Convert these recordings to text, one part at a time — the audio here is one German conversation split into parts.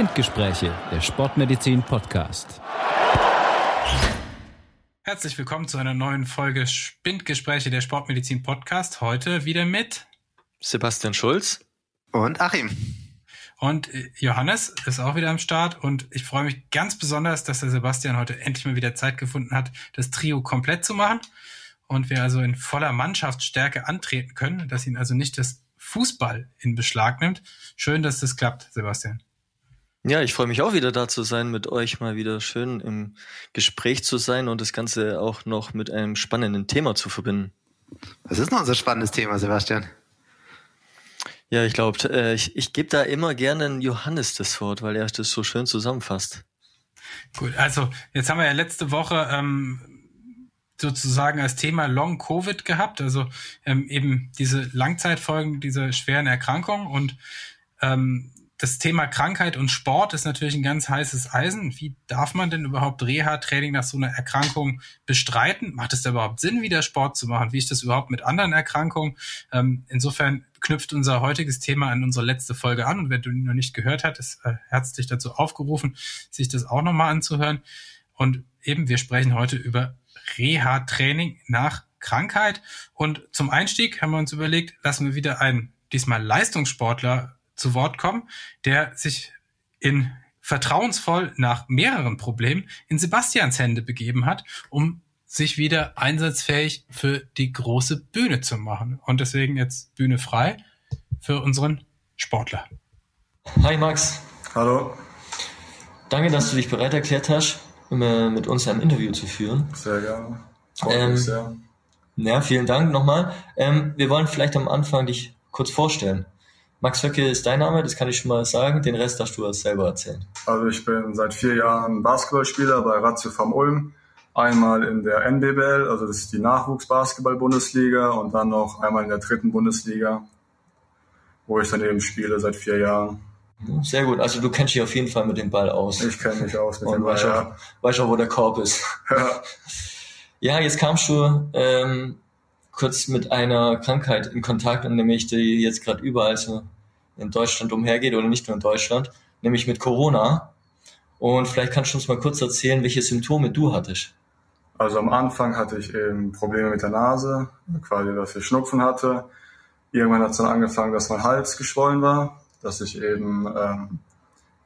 Spindgespräche, der Sportmedizin Podcast. Herzlich willkommen zu einer neuen Folge Spindgespräche der Sportmedizin Podcast. Heute wieder mit Sebastian Schulz und Achim. Und äh, Johannes ist auch wieder am Start und ich freue mich ganz besonders, dass der Sebastian heute endlich mal wieder Zeit gefunden hat, das Trio komplett zu machen und wir also in voller Mannschaftsstärke antreten können, dass ihn also nicht das Fußball in Beschlag nimmt. Schön, dass das klappt, Sebastian. Ja, ich freue mich auch wieder da zu sein, mit euch mal wieder schön im Gespräch zu sein und das Ganze auch noch mit einem spannenden Thema zu verbinden. Was ist noch unser spannendes Thema, Sebastian? Ja, ich glaube, äh, ich, ich gebe da immer gerne Johannes das Wort, weil er das so schön zusammenfasst. Gut, also jetzt haben wir ja letzte Woche ähm, sozusagen als Thema Long Covid gehabt, also ähm, eben diese Langzeitfolgen dieser schweren Erkrankung und ähm, das Thema Krankheit und Sport ist natürlich ein ganz heißes Eisen. Wie darf man denn überhaupt Reha-Training nach so einer Erkrankung bestreiten? Macht es da überhaupt Sinn, wieder Sport zu machen? Wie ist das überhaupt mit anderen Erkrankungen? Ähm, insofern knüpft unser heutiges Thema an unsere letzte Folge an. Und wer du noch nicht gehört hat, ist äh, herzlich dazu aufgerufen, sich das auch nochmal anzuhören. Und eben, wir sprechen heute über Reha-Training nach Krankheit. Und zum Einstieg haben wir uns überlegt, lassen wir wieder einen diesmal Leistungssportler zu Wort kommen, der sich in vertrauensvoll nach mehreren Problemen in Sebastians Hände begeben hat, um sich wieder einsatzfähig für die große Bühne zu machen. Und deswegen jetzt Bühne frei für unseren Sportler. Hi Max. Hallo. Danke, dass du dich bereit erklärt hast, mit uns ein Interview zu führen. Sehr gerne. Ähm, sehr. Ja, vielen Dank nochmal. Ähm, wir wollen vielleicht am Anfang dich kurz vorstellen. Max Höcke ist dein Name, das kann ich schon mal sagen. Den Rest darfst du uns selber erzählen. Also ich bin seit vier Jahren Basketballspieler bei Ratio vom Ulm. Einmal in der NBBL, also das ist die Nachwuchsbasketball-Bundesliga und dann noch einmal in der dritten Bundesliga, wo ich dann eben spiele seit vier Jahren. Sehr gut, also du kennst dich auf jeden Fall mit dem Ball aus. Ich kenne mich aus mit und dem Ball, weißt ja. Auch, weißt auch, wo der Korb ist. Ja. ja, jetzt kamst du ähm, kurz mit einer Krankheit in Kontakt, nämlich die jetzt gerade überall so in Deutschland umhergeht oder nicht nur in Deutschland, nämlich mit Corona. Und vielleicht kannst du uns mal kurz erzählen, welche Symptome du hattest. Also am Anfang hatte ich eben Probleme mit der Nase, quasi, dass ich Schnupfen hatte. Irgendwann hat es dann angefangen, dass mein Hals geschwollen war, dass ich eben ähm,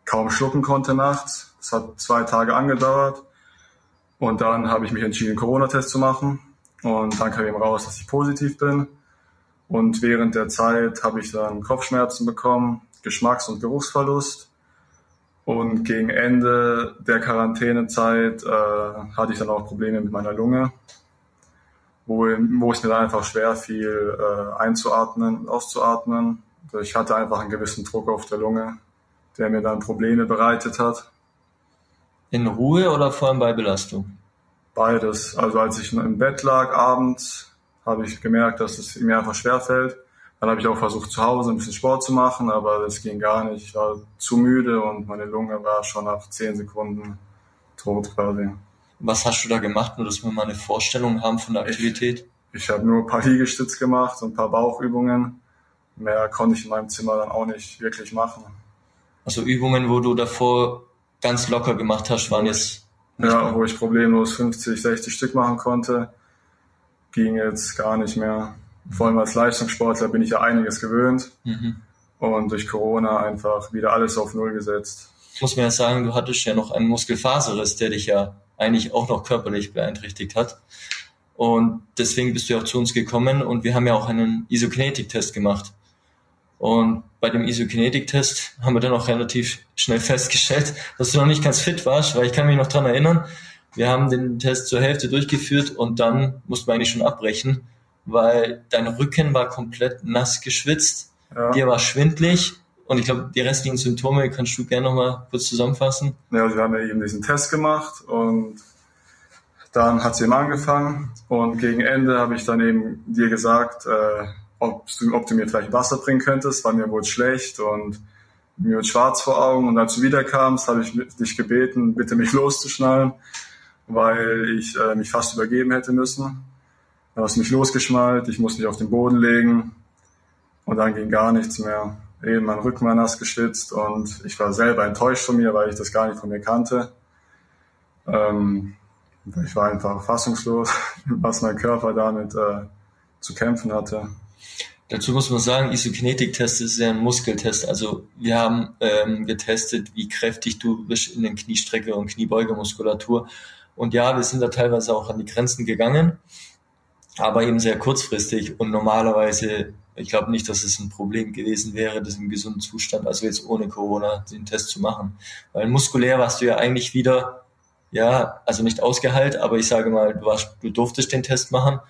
kaum schlucken konnte nachts. Das hat zwei Tage angedauert. Und dann habe ich mich entschieden, einen Corona-Test zu machen. Und dann kam eben raus, dass ich positiv bin. Und während der Zeit habe ich dann Kopfschmerzen bekommen, Geschmacks- und Geruchsverlust. Und gegen Ende der Quarantänezeit äh, hatte ich dann auch Probleme mit meiner Lunge, wo, wo es mir dann einfach schwer fiel, äh, einzuatmen, auszuatmen. Also ich hatte einfach einen gewissen Druck auf der Lunge, der mir dann Probleme bereitet hat. In Ruhe oder vor allem bei Belastung? Beides. Also als ich im Bett lag abends, habe ich gemerkt, dass es mir einfach schwer fällt. Dann habe ich auch versucht, zu Hause ein bisschen Sport zu machen, aber das ging gar nicht. Ich war zu müde und meine Lunge war schon nach zehn Sekunden tot quasi. Was hast du da gemacht, nur dass wir mal eine Vorstellung haben von der Aktivität? Ich, ich habe nur ein paar Liegestütz gemacht und ein paar Bauchübungen. Mehr konnte ich in meinem Zimmer dann auch nicht wirklich machen. Also Übungen, wo du davor ganz locker gemacht hast, waren jetzt... Ja, wo ich problemlos 50, 60 Stück machen konnte ging jetzt gar nicht mehr. Vor allem als Leistungssportler bin ich ja einiges gewöhnt Mhm. und durch Corona einfach wieder alles auf Null gesetzt. Muss man ja sagen, du hattest ja noch einen Muskelfaserriss, der dich ja eigentlich auch noch körperlich beeinträchtigt hat. Und deswegen bist du ja auch zu uns gekommen und wir haben ja auch einen Isokinetik-Test gemacht. Und bei dem Isokinetik-Test haben wir dann auch relativ schnell festgestellt, dass du noch nicht ganz fit warst, weil ich kann mich noch dran erinnern, wir haben den Test zur Hälfte durchgeführt und dann mussten wir eigentlich schon abbrechen, weil dein Rücken war komplett nass geschwitzt, Ja. dir war schwindlig und ich glaube, die restlichen Symptome kannst du gerne nochmal kurz zusammenfassen. Ja, also wir haben ja eben diesen Test gemacht und dann hat es eben angefangen und gegen Ende habe ich dann eben dir gesagt, äh, ob, du, ob du mir vielleicht Wasser bringen könntest, weil mir wurde schlecht und mir wird schwarz vor Augen und als du wiederkamst, habe ich dich gebeten, bitte mich loszuschnallen, weil ich äh, mich fast übergeben hätte müssen. Dann hast du mich losgeschnallt, ich musste mich auf den Boden legen und dann ging gar nichts mehr. eben mein Rücken war nass geschwitzt und ich war selber enttäuscht von mir, weil ich das gar nicht von mir kannte. Ähm, ich war einfach fassungslos, was mein Körper damit äh, zu kämpfen hatte. Dazu muss man sagen, Isokinetik-Test ist ja ein Muskeltest. Also wir haben ähm, getestet, wie kräftig du bist in den Kniestrecke und Kniebeugemuskulatur. Und ja, wir sind da teilweise auch an die Grenzen gegangen, aber eben sehr kurzfristig. Und normalerweise, ich glaube nicht, dass es ein Problem gewesen wäre, das im gesunden Zustand, also jetzt ohne Corona, den Test zu machen. Weil muskulär warst du ja eigentlich wieder, ja, also nicht ausgeheilt, aber ich sage mal, du, warst, du durftest den Test machen.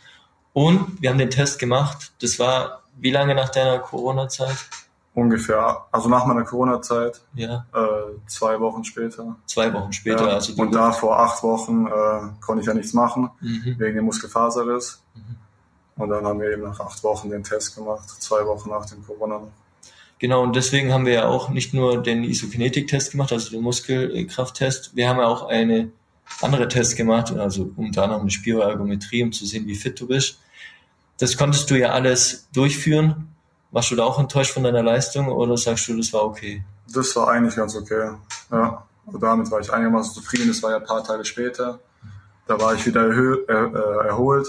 Und wir haben den Test gemacht. Das war wie lange nach deiner Corona-Zeit? Ungefähr, also nach meiner Corona-Zeit. Ja. Äh, zwei Wochen später. Zwei Wochen später. Ja. Also und da vor acht Wochen äh, konnte ich ja nichts machen, Mhm. wegen dem Muskelfaserriss. Mhm. Und dann haben wir eben nach acht Wochen den Test gemacht, zwei Wochen nach dem Corona. Genau, und deswegen haben wir ja auch nicht nur den Isokinetik-Test gemacht, also den Muskelkrafttest, wir haben ja auch eine andere Test gemacht, also unter anderem eine Spiroergometrie, um zu sehen, wie fit du bist. Das konntest du ja alles durchführen. Warst du da auch enttäuscht von deiner Leistung oder sagst du, das war okay? Das war eigentlich ganz okay. Ja, und damit war ich einigermaßen zufrieden. Das war ja ein paar Tage später. Da war ich wieder erhö äh, äh, erholt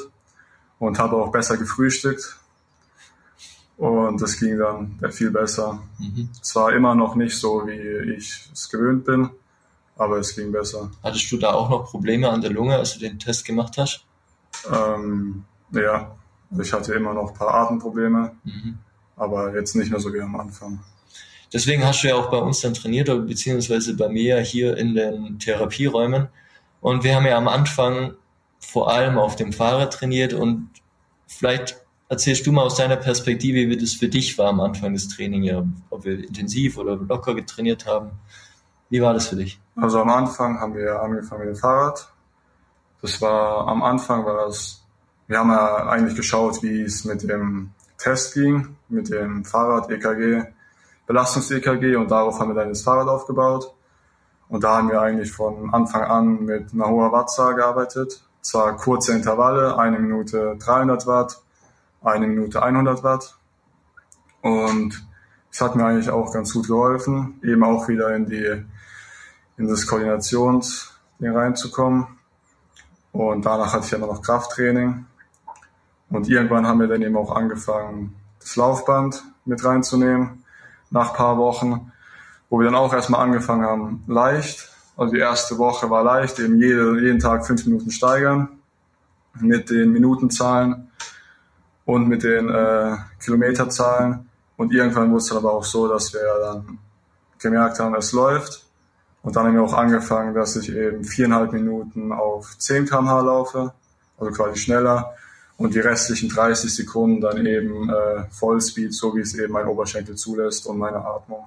und habe auch besser gefrühstückt. Und das ging dann viel besser. Mhm. Zwar immer noch nicht so, wie ich es gewöhnt bin, aber es ging besser. Hattest du da auch noch Probleme an der Lunge, als du den Test gemacht hast? Ähm, ja, also ich hatte immer noch ein paar Atemprobleme, Mhm. aber jetzt nicht mehr so wie am Anfang. Deswegen hast du ja auch bei uns dann trainiert, oder beziehungsweise bei mir hier in den Therapieräumen. Und wir haben ja am Anfang vor allem auf dem Fahrrad trainiert und vielleicht erzählst du mal aus deiner Perspektive, wie das für dich war am Anfang des Trainings, ja, ob wir intensiv oder locker getrainiert haben. Wie war das für dich? Also am Anfang haben wir angefangen mit dem Fahrrad. Das war, am Anfang war das, wir haben ja eigentlich geschaut, wie es mit dem Test ging, mit dem Fahrrad, EKG, Belastungs-EKG und darauf haben wir dann das Fahrrad aufgebaut. Und da haben wir eigentlich von Anfang an mit einer hohen Wattzahl gearbeitet. Zwar kurze Intervalle, eine Minute 300 Watt, eine Minute 100 Watt. Und es hat mir eigentlich auch ganz gut geholfen, eben auch wieder in die, in das Koordinationsding reinzukommen. Und danach hatte ich ja noch Krafttraining. Und irgendwann haben wir dann eben auch angefangen, das Laufband mit reinzunehmen, nach paar Wochen, wo wir dann auch erstmal angefangen haben, leicht. Also die erste Woche war leicht, eben jede, jeden Tag fünf Minuten steigern mit den Minutenzahlen und mit den äh, Kilometerzahlen. Und irgendwann wurde es dann aber auch so, dass wir dann gemerkt haben, es läuft. Und dann haben wir auch angefangen, dass ich eben viereinhalb Minuten auf 10 km/h laufe, also quasi schneller. Und die restlichen 30 Sekunden dann eben äh, Vollspeed, so wie es eben mein Oberschenkel zulässt und meine Atmung.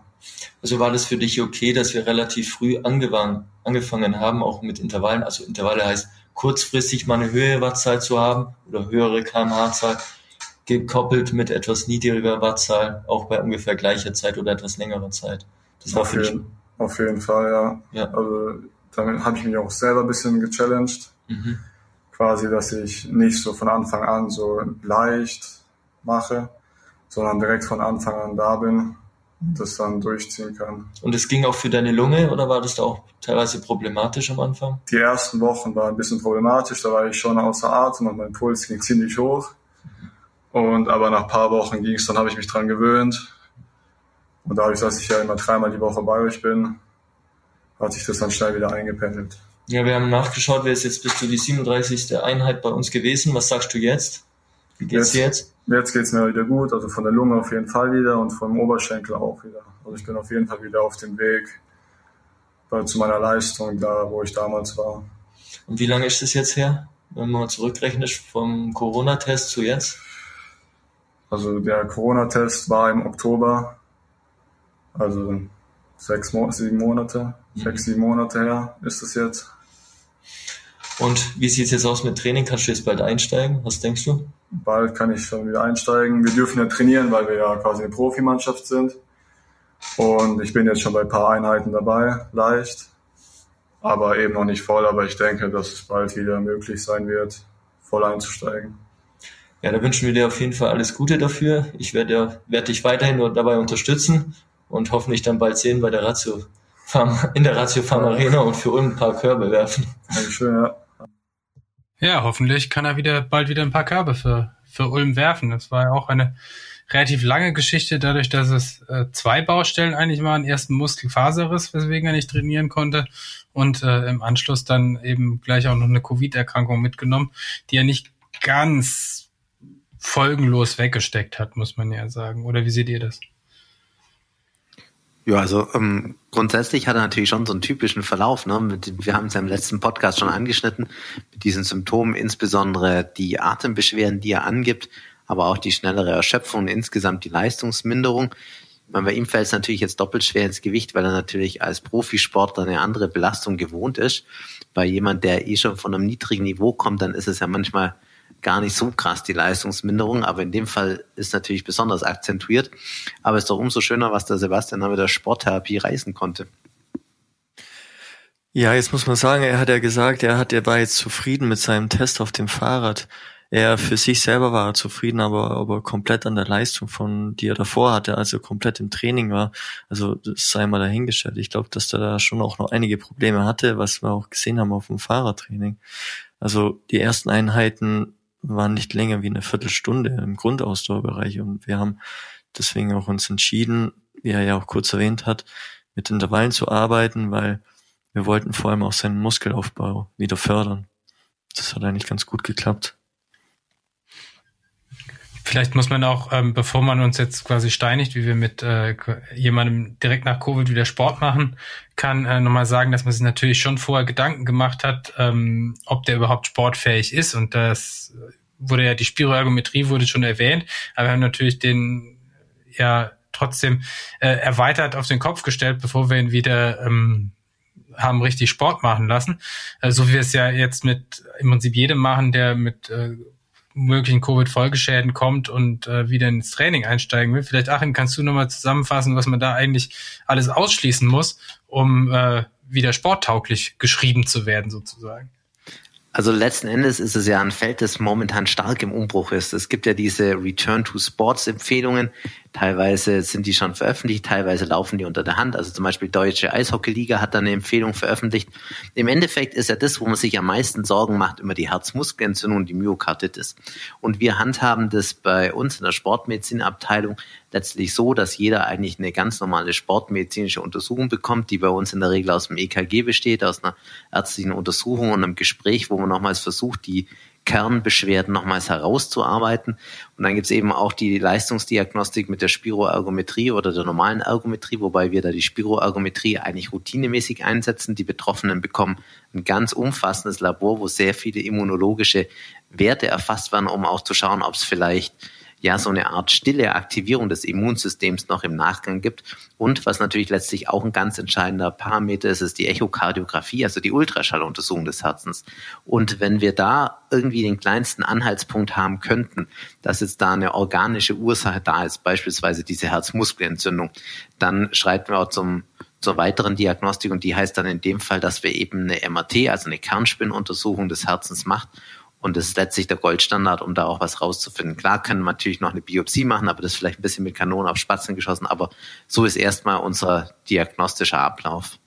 Also war das für dich okay, dass wir relativ früh angefangen, haben, auch mit Intervallen? Also Intervalle heißt kurzfristig mal eine höhere Wattzahl zu haben oder höhere kmh-Zahl, gekoppelt mit etwas niedriger Wattzahl, auch bei ungefähr gleicher Zeit oder etwas längerer Zeit. Das war Auf für dich. jeden, auf jeden Fall, ja. Ja. Also damit habe ich mich auch selber ein bisschen gechallenged. Mhm. Quasi, dass ich nicht so von Anfang an so leicht mache, sondern direkt von Anfang an da bin und das dann durchziehen kann. Und es ging auch für deine Lunge oder war das da auch teilweise problematisch am Anfang? Die ersten Wochen waren ein bisschen problematisch, da war ich schon außer Atem und mein Puls ging ziemlich hoch. Und aber nach ein paar Wochen ging es, dann habe ich mich dran gewöhnt. Und dadurch, dass ich ja immer dreimal die Woche bei euch bin, hat sich das dann schnell wieder eingependelt. Ja, wir haben nachgeschaut, wer ist jetzt bis zu die 37. Einheit bei uns gewesen. Was sagst du jetzt? Wie geht's dir jetzt? Jetzt geht's mir wieder gut, also von der Lunge auf jeden Fall wieder und vom Oberschenkel auch wieder. Also ich bin auf jeden Fall wieder auf dem Weg bei, zu meiner Leistung, da wo ich damals war. Und wie lange ist das jetzt her? Wenn man mal zurückrechnet vom Corona-Test zu jetzt? Also der Corona-Test war im Oktober, also sechs, sieben Monate, Mhm. sechs, sieben Monate her ist es jetzt. Und wie sieht's jetzt aus mit Training? Kannst du jetzt bald einsteigen? Was denkst du? Bald kann ich schon wieder einsteigen. Wir dürfen ja trainieren, weil wir ja quasi eine Profimannschaft sind. Und ich bin jetzt schon bei ein paar Einheiten dabei, leicht. Aber eben noch nicht voll. Aber ich denke, dass es bald wieder möglich sein wird, voll einzusteigen. ja, da wünschen wir dir auf jeden Fall alles Gute dafür. Ich werde, werde dich weiterhin dabei unterstützen und hoffentlich dann bald sehen bei der Ratio Farm, in der Ratio Farm Arena und für Ulm ein paar Körbe werfen. Dankeschön, ja. Ja, hoffentlich kann er wieder bald wieder ein paar Körbe für, für Ulm werfen. Das war ja auch eine relativ lange Geschichte, dadurch, dass es äh, zwei Baustellen eigentlich waren. Erst ein Muskelfaserriss, weswegen er nicht trainieren konnte. Und äh, im Anschluss dann eben gleich auch noch eine Covid-Erkrankung mitgenommen, die er nicht ganz folgenlos weggesteckt hat, muss man ja sagen. Oder wie seht ihr das? Ja, also ähm, grundsätzlich hat er natürlich schon so einen typischen Verlauf. Ne? Mit, wir haben es ja im letzten Podcast schon angeschnitten, mit diesen Symptomen, insbesondere die Atembeschwerden, die er angibt, aber auch die schnellere Erschöpfung und insgesamt die Leistungsminderung. Meine, bei ihm fällt es natürlich jetzt doppelt schwer ins Gewicht, weil er natürlich als Profisportler eine andere Belastung gewohnt ist. Bei jemand, der eh schon von einem niedrigen Niveau kommt, dann ist es ja manchmal gar nicht so krass, die Leistungsminderung, aber in dem Fall ist natürlich besonders akzentuiert. Aber es ist doch umso schöner, was der Sebastian da mit der Sporttherapie reißen konnte. Ja, jetzt muss man sagen, er hat ja gesagt, er hat, er war jetzt zufrieden mit seinem Test auf dem Fahrrad. Er für sich selber war zufrieden, aber, aber komplett an der Leistung von, die er davor hatte, also komplett im Training war. Also das sei mal dahingestellt. Ich glaube, dass er da schon auch noch einige Probleme hatte, was wir auch gesehen haben auf dem Fahrradtraining. Also die ersten Einheiten waren nicht länger wie eine Viertelstunde im Grundausdauerbereich und wir haben deswegen auch uns entschieden, wie er ja auch kurz erwähnt hat, mit Intervallen zu arbeiten, weil wir wollten vor allem auch seinen Muskelaufbau wieder fördern. Das hat eigentlich ganz gut geklappt. Vielleicht muss man auch, ähm, bevor man uns jetzt quasi steinigt, wie wir mit äh, jemandem direkt nach Covid wieder Sport machen kann, äh, nochmal sagen, dass man sich natürlich schon vorher Gedanken gemacht hat, ähm, ob der überhaupt sportfähig ist. Und das wurde ja, die Spiroergometrie wurde schon erwähnt, aber wir haben natürlich den ja trotzdem äh, erweitert auf den Kopf gestellt, bevor wir ihn wieder ähm, haben richtig Sport machen lassen. Äh, so wie wir es ja jetzt mit im Prinzip jedem machen, der mit äh, möglichen Covid-Folgeschäden kommt und äh, wieder ins Training einsteigen will. Vielleicht, Achim, kannst du nochmal zusammenfassen, was man da eigentlich alles ausschließen muss, um äh, wieder sporttauglich geschrieben zu werden, sozusagen? Also letzten Endes ist es ja ein Feld, das momentan stark im Umbruch ist. Es gibt ja diese Return to Sports Empfehlungen. Teilweise sind die schon veröffentlicht, teilweise laufen die unter der Hand. Also zum Beispiel Deutsche Eishockeyliga hat da eine Empfehlung veröffentlicht. Im Endeffekt ist ja das, wo man sich am meisten Sorgen macht, immer die Herzmuskelentzündung und die Myokarditis. Und wir handhaben das bei uns in der Sportmedizinabteilung letztlich so, dass jeder eigentlich eine ganz normale sportmedizinische Untersuchung bekommt, die bei uns in der Regel aus dem EKG besteht, aus einer ärztlichen Untersuchung und einem Gespräch, wo man nochmals versucht, die Kernbeschwerden nochmals herauszuarbeiten. Und dann gibt es eben auch die Leistungsdiagnostik mit der Spiroergometrie oder der normalen Ergometrie, wobei wir da die Spiroergometrie eigentlich routinemäßig einsetzen. Die Betroffenen bekommen ein ganz umfassendes Labor, wo sehr viele immunologische Werte erfasst werden, um auch zu schauen, ob es vielleicht ja so eine Art stille Aktivierung des Immunsystems noch im Nachgang gibt. Und was natürlich letztlich auch ein ganz entscheidender Parameter ist, ist die Echokardiographie, also die Ultraschalluntersuchung des Herzens. Und wenn wir da irgendwie den kleinsten Anhaltspunkt haben könnten, dass jetzt da eine organische Ursache da ist, beispielsweise diese Herzmuskelentzündung, dann schreiten wir auch zum zur weiteren Diagnostik und die heißt dann in dem Fall, dass wir eben eine MRT, also eine Kernspinnuntersuchung des Herzens macht und das ist letztlich der Goldstandard, um da auch was rauszufinden. Klar können wir natürlich noch eine Biopsie machen, aber das ist vielleicht ein bisschen mit Kanonen auf Spatzen geschossen. Aber so ist erstmal unser diagnostischer Ablauf.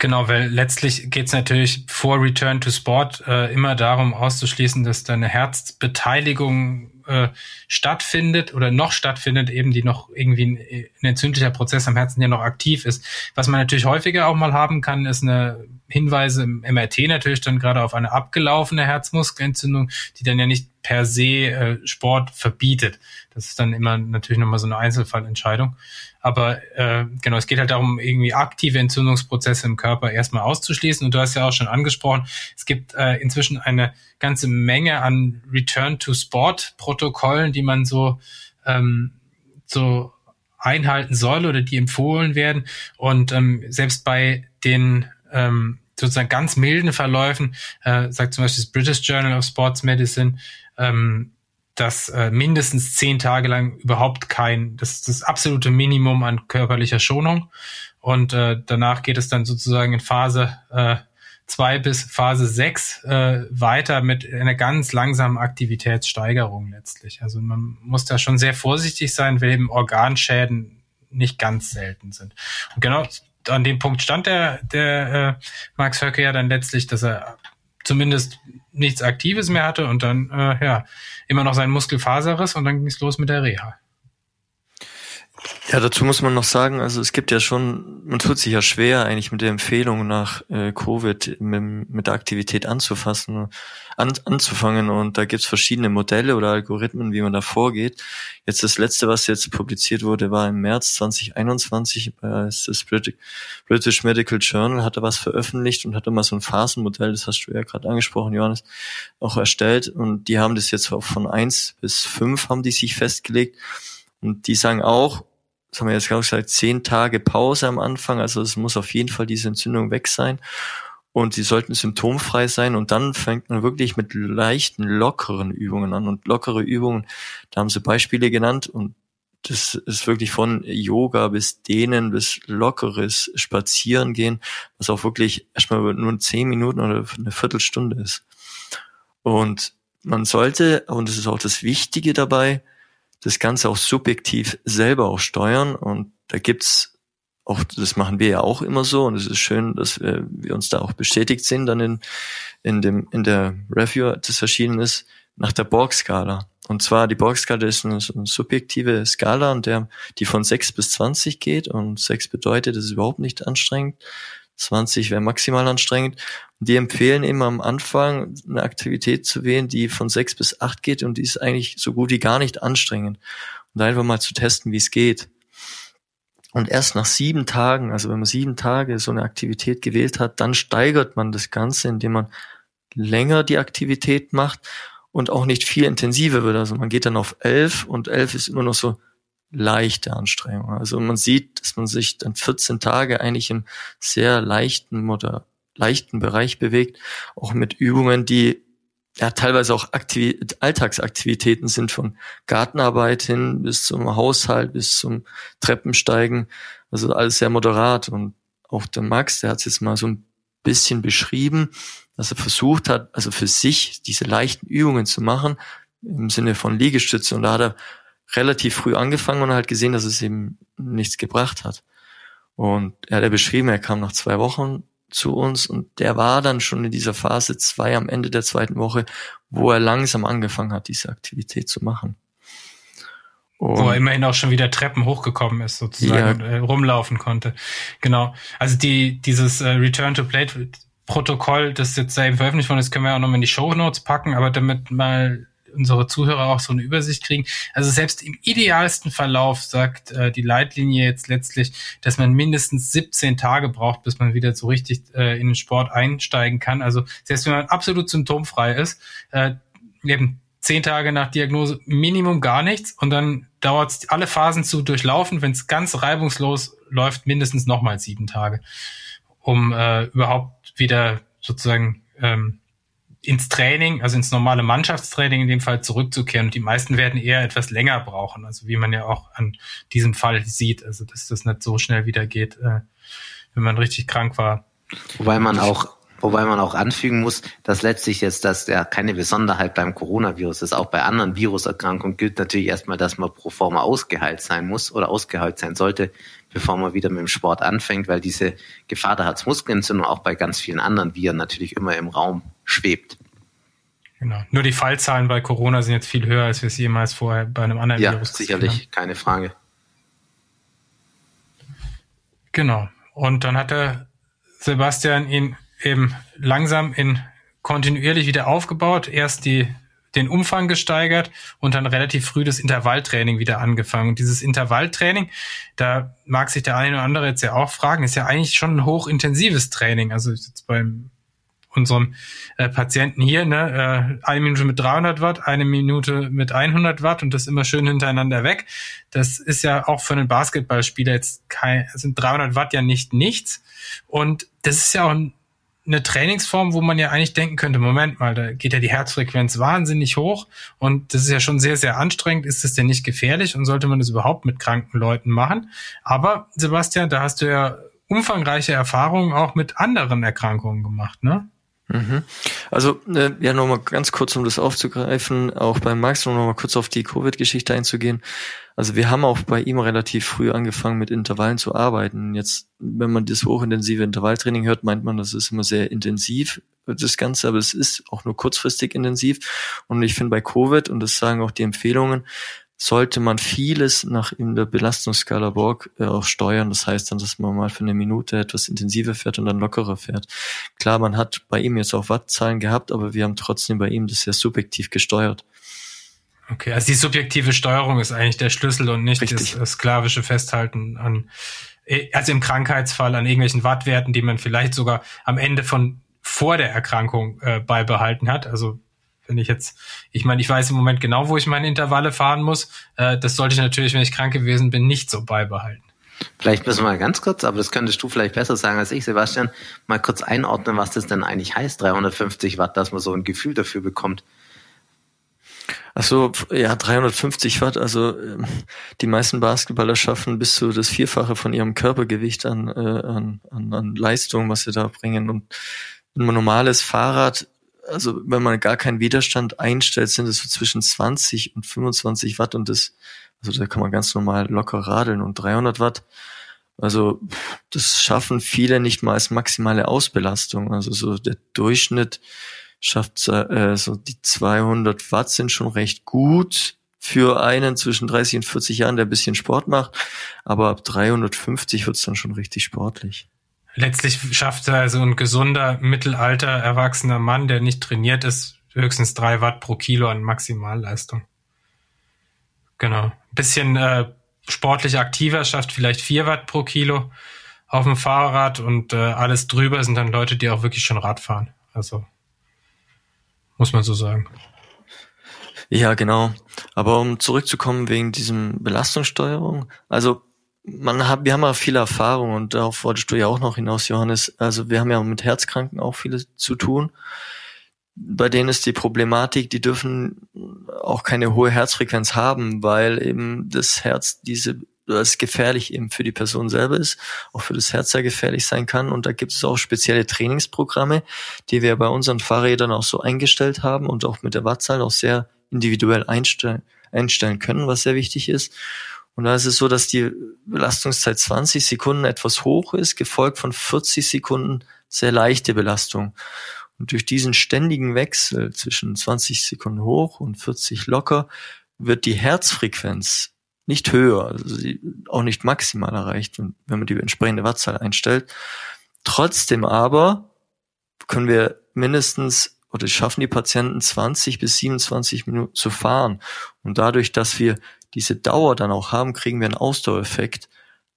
Genau, weil letztlich geht es natürlich vor Return to Sport äh, immer darum auszuschließen, dass da eine Herzbeteiligung äh, stattfindet oder noch stattfindet, eben die noch irgendwie ein, ein entzündlicher Prozess am Herzen ja noch aktiv ist. Was man natürlich häufiger auch mal haben kann, ist eine Hinweise im MRT natürlich dann gerade auf eine abgelaufene Herzmuskelentzündung, die dann ja nicht per se äh, Sport verbietet. Das ist dann immer natürlich nochmal so eine Einzelfallentscheidung. Aber äh, genau, es geht halt darum, irgendwie aktive Entzündungsprozesse im Körper erstmal auszuschließen. Und du hast ja auch schon angesprochen, es gibt äh, inzwischen eine ganze Menge an Return-to-Sport-Protokollen, die man so, ähm, so einhalten soll oder die empfohlen werden. Und ähm, selbst bei den ähm, sozusagen ganz milden Verläufen, äh, sagt zum Beispiel das British Journal of Sports Medicine, ähm, dass äh, mindestens zehn Tage lang überhaupt kein, das das absolute Minimum an körperlicher Schonung. Und äh, danach geht es dann sozusagen in Phase äh, zwei bis Phase sechs äh, weiter mit einer ganz langsamen Aktivitätssteigerung letztlich. Also man muss da schon sehr vorsichtig sein, weil eben Organschäden nicht ganz selten sind. Und genau an dem Punkt stand der, der äh, Max Höcke ja dann letztlich, dass er zumindest nichts Aktives mehr hatte und dann äh, ja immer noch sein Muskelfaserriss und dann ging es los mit der Reha. Ja, dazu muss man noch sagen, also es gibt ja schon, man tut sich ja schwer eigentlich mit der Empfehlung nach äh, Covid mit, mit der Aktivität anzufassen, an, anzufangen. Und da gibt's verschiedene Modelle oder Algorithmen, wie man da vorgeht. Jetzt das letzte, was jetzt publiziert wurde, war im März 2021, äh, das British Medical Journal hatte was veröffentlicht und hatte mal so ein Phasenmodell, das hast du ja gerade angesprochen, Johannes, auch erstellt. Und die haben das jetzt auch von eins bis fünf haben die sich festgelegt. Und die sagen auch, das haben wir jetzt gerade gesagt, zehn Tage Pause am Anfang. Also es muss auf jeden Fall diese Entzündung weg sein. Und sie sollten symptomfrei sein. Und dann fängt man wirklich mit leichten, lockeren Übungen an. Und lockere Übungen, da haben sie Beispiele genannt. Und das ist wirklich von Yoga bis Dehnen bis lockeres Spazierengehen, was auch wirklich erstmal nur zehn Minuten oder eine Viertelstunde ist. Und man sollte, und das ist auch das Wichtige dabei, das Ganze auch subjektiv selber auch steuern. Und da gibt's auch, das machen wir ja auch immer so. Und es ist schön, dass wir, wir uns da auch bestätigt sind dann in, in dem, in der Review, das erschienen ist, nach der Borg-Skala. Und zwar, die Borg-Skala ist eine, eine, subjektive Skala, und der, die von 6 bis 20 geht. Und 6 bedeutet, es ist überhaupt nicht anstrengend. 20 wäre maximal anstrengend. Und die empfehlen immer am Anfang eine Aktivität zu wählen, die von sechs bis acht geht und die ist eigentlich so gut wie gar nicht anstrengend. Und einfach mal zu testen, wie es geht. Und erst nach sieben Tagen, also wenn man sieben Tage so eine Aktivität gewählt hat, dann steigert man das Ganze, indem man länger die Aktivität macht und auch nicht viel intensiver wird. Also man geht dann auf elf und elf ist immer noch so leichte Anstrengung. Also man sieht, dass man sich dann 14 Tage eigentlich im sehr leichten oder leichten Bereich bewegt, auch mit Übungen, die ja teilweise auch Aktiv Alltagsaktivitäten sind von Gartenarbeit hin bis zum Haushalt, bis zum Treppensteigen. Also alles sehr moderat. Und auch der Max, der hat es jetzt mal so ein bisschen beschrieben, dass er versucht hat, also für sich diese leichten Übungen zu machen, im Sinne von Liegestütze. Und da hat er relativ früh angefangen und halt gesehen, dass es ihm nichts gebracht hat. Und er hat ja beschrieben, er kam nach zwei Wochen zu uns und der war dann schon in dieser Phase zwei am Ende der zweiten Woche, wo er langsam angefangen hat, diese Aktivität zu machen. Und wo er immerhin auch schon wieder Treppen hochgekommen ist, sozusagen, ja. und, äh, rumlaufen konnte. Genau. Also die, dieses äh, Return to Plate Protokoll, das jetzt eben veröffentlicht worden ist, können wir auch noch mal in die Show Notes packen, aber damit mal unsere Zuhörer auch so eine Übersicht kriegen. Also selbst im idealsten Verlauf sagt äh, die Leitlinie jetzt letztlich, dass man mindestens 17 Tage braucht, bis man wieder so richtig äh, in den Sport einsteigen kann. Also selbst wenn man absolut symptomfrei ist, äh, eben zehn Tage nach Diagnose Minimum gar nichts und dann dauert es alle Phasen zu durchlaufen. Wenn es ganz reibungslos läuft, mindestens nochmal sieben Tage, um äh, überhaupt wieder sozusagen ähm, ins Training, also ins normale Mannschaftstraining in dem Fall zurückzukehren. Und die meisten werden eher etwas länger brauchen, also wie man ja auch an diesem Fall sieht, also dass das nicht so schnell wieder geht, äh, wenn man richtig krank war. Wobei man auch Wobei man auch anfügen muss, dass letztlich jetzt das ja keine Besonderheit beim Coronavirus ist. Auch bei anderen Viruserkrankungen gilt natürlich erstmal, dass man pro forma ausgeheilt sein muss oder ausgeheilt sein sollte, bevor man wieder mit dem Sport anfängt, weil diese Gefahr der Herzmuskelentzündung auch bei ganz vielen anderen Viren natürlich immer im Raum schwebt. Genau. Nur die Fallzahlen bei Corona sind jetzt viel höher, als wir es jemals vorher bei einem anderen ja, Virus sicherlich, haben. keine Frage. Genau. Und dann hat der Sebastian ihn eben langsam in kontinuierlich wieder aufgebaut. Erst die den Umfang gesteigert und dann relativ früh das Intervalltraining wieder angefangen. Und dieses Intervalltraining, da mag sich der eine oder andere jetzt ja auch fragen, ist ja eigentlich schon ein hochintensives Training. Also jetzt beim unserem äh, Patienten hier, ne, äh, eine Minute mit 300 Watt, eine Minute mit 100 Watt und das immer schön hintereinander weg. Das ist ja auch für einen Basketballspieler jetzt kein, sind 300 Watt ja nicht nichts. Und das ist ja auch ein eine Trainingsform, wo man ja eigentlich denken könnte, Moment mal, da geht ja die Herzfrequenz wahnsinnig hoch und das ist ja schon sehr, sehr anstrengend. Ist das denn nicht gefährlich und sollte man das überhaupt mit kranken Leuten machen? Aber Sebastian, da hast du ja umfangreiche Erfahrungen auch mit anderen Erkrankungen gemacht, ne? Mhm. Also äh, ja, nochmal ganz kurz, um das aufzugreifen, auch bei Max, um nochmal kurz auf die Covid-Geschichte einzugehen. Also wir haben auch bei ihm relativ früh angefangen, mit Intervallen zu arbeiten. Jetzt, wenn man das hochintensive Intervalltraining hört, meint man, das ist immer sehr intensiv, das Ganze, aber es ist auch nur kurzfristig intensiv. Und ich finde bei Covid, und das sagen auch die Empfehlungen, sollte man vieles nach in der Belastungsskala Borg äh, auch steuern. Das heißt dann, dass man mal für eine Minute etwas intensiver fährt und dann lockerer fährt. Klar, man hat bei ihm jetzt auch Wattzahlen gehabt, aber wir haben trotzdem bei ihm das sehr subjektiv gesteuert. Okay, also die subjektive Steuerung ist eigentlich der Schlüssel und nicht Richtig. das sklavische Festhalten an, äh, also im Krankheitsfall an irgendwelchen Wattwerten, die man vielleicht sogar am Ende von vor der Erkrankung äh, beibehalten hat. Also wenn ich jetzt, ich meine, ich weiß im Moment genau, wo ich meine Intervalle fahren muss. Äh, das sollte ich natürlich, wenn ich krank gewesen bin, nicht so beibehalten. Vielleicht müssen wir mal ganz kurz, aber das könntest du vielleicht besser sagen als ich, Sebastian, mal kurz einordnen, was das denn eigentlich heißt, 350 Watt, dass man so ein Gefühl dafür bekommt. Also ja, 350 Watt. Also ähm, die meisten Basketballer schaffen bis zu das Vierfache von ihrem Körpergewicht an, äh, an, an, an Leistung, was sie da bringen. Und ein normales Fahrrad also wenn man gar keinen Widerstand einstellt, sind es so zwischen 20 und 25 Watt und das, also da kann man ganz normal locker radeln und 300 Watt. Also das schaffen viele nicht mal als maximale Ausbelastung. Also so der Durchschnitt schafft äh, so die 200 Watt sind schon recht gut für einen zwischen 30 und 40 Jahren, der ein bisschen Sport macht. Aber ab 350 wird's dann schon richtig sportlich. Letztlich schafft also ein gesunder, mittelalter, erwachsener Mann, der nicht trainiert ist, höchstens drei Watt pro Kilo an Maximalleistung. Genau. Ein bisschen äh, sportlich aktiver schafft vielleicht vier Watt pro Kilo auf dem Fahrrad und äh, alles drüber sind dann Leute, die auch wirklich schon Rad fahren. Also muss man so sagen. Ja, genau. Aber um zurückzukommen wegen diesem Belastungssteuerung, also man hat, wir haben ja viel Erfahrung und darauf wolltest du ja auch noch hinaus, Johannes. Also wir haben ja mit Herzkranken auch viele zu tun. Bei denen ist die Problematik, die dürfen auch keine hohe Herzfrequenz haben, weil eben das Herz diese das gefährlich eben für die Person selber ist, auch für das Herz sehr gefährlich sein kann. Und da gibt es auch spezielle Trainingsprogramme, die wir bei unseren Fahrrädern auch so eingestellt haben und auch mit der Wattzahl auch sehr individuell einstellen, einstellen können, was sehr wichtig ist. Und da ist es so, dass die Belastungszeit 20 Sekunden etwas hoch ist, gefolgt von 40 Sekunden sehr leichte Belastung. Und durch diesen ständigen Wechsel zwischen 20 Sekunden hoch und 40 locker wird die Herzfrequenz nicht höher, also sie auch nicht maximal erreicht, wenn man die entsprechende Wattzahl einstellt. Trotzdem aber können wir mindestens oder schaffen die Patienten 20 bis 27 Minuten zu fahren. Und dadurch, dass wir diese Dauer dann auch haben, kriegen wir einen Ausdauereffekt,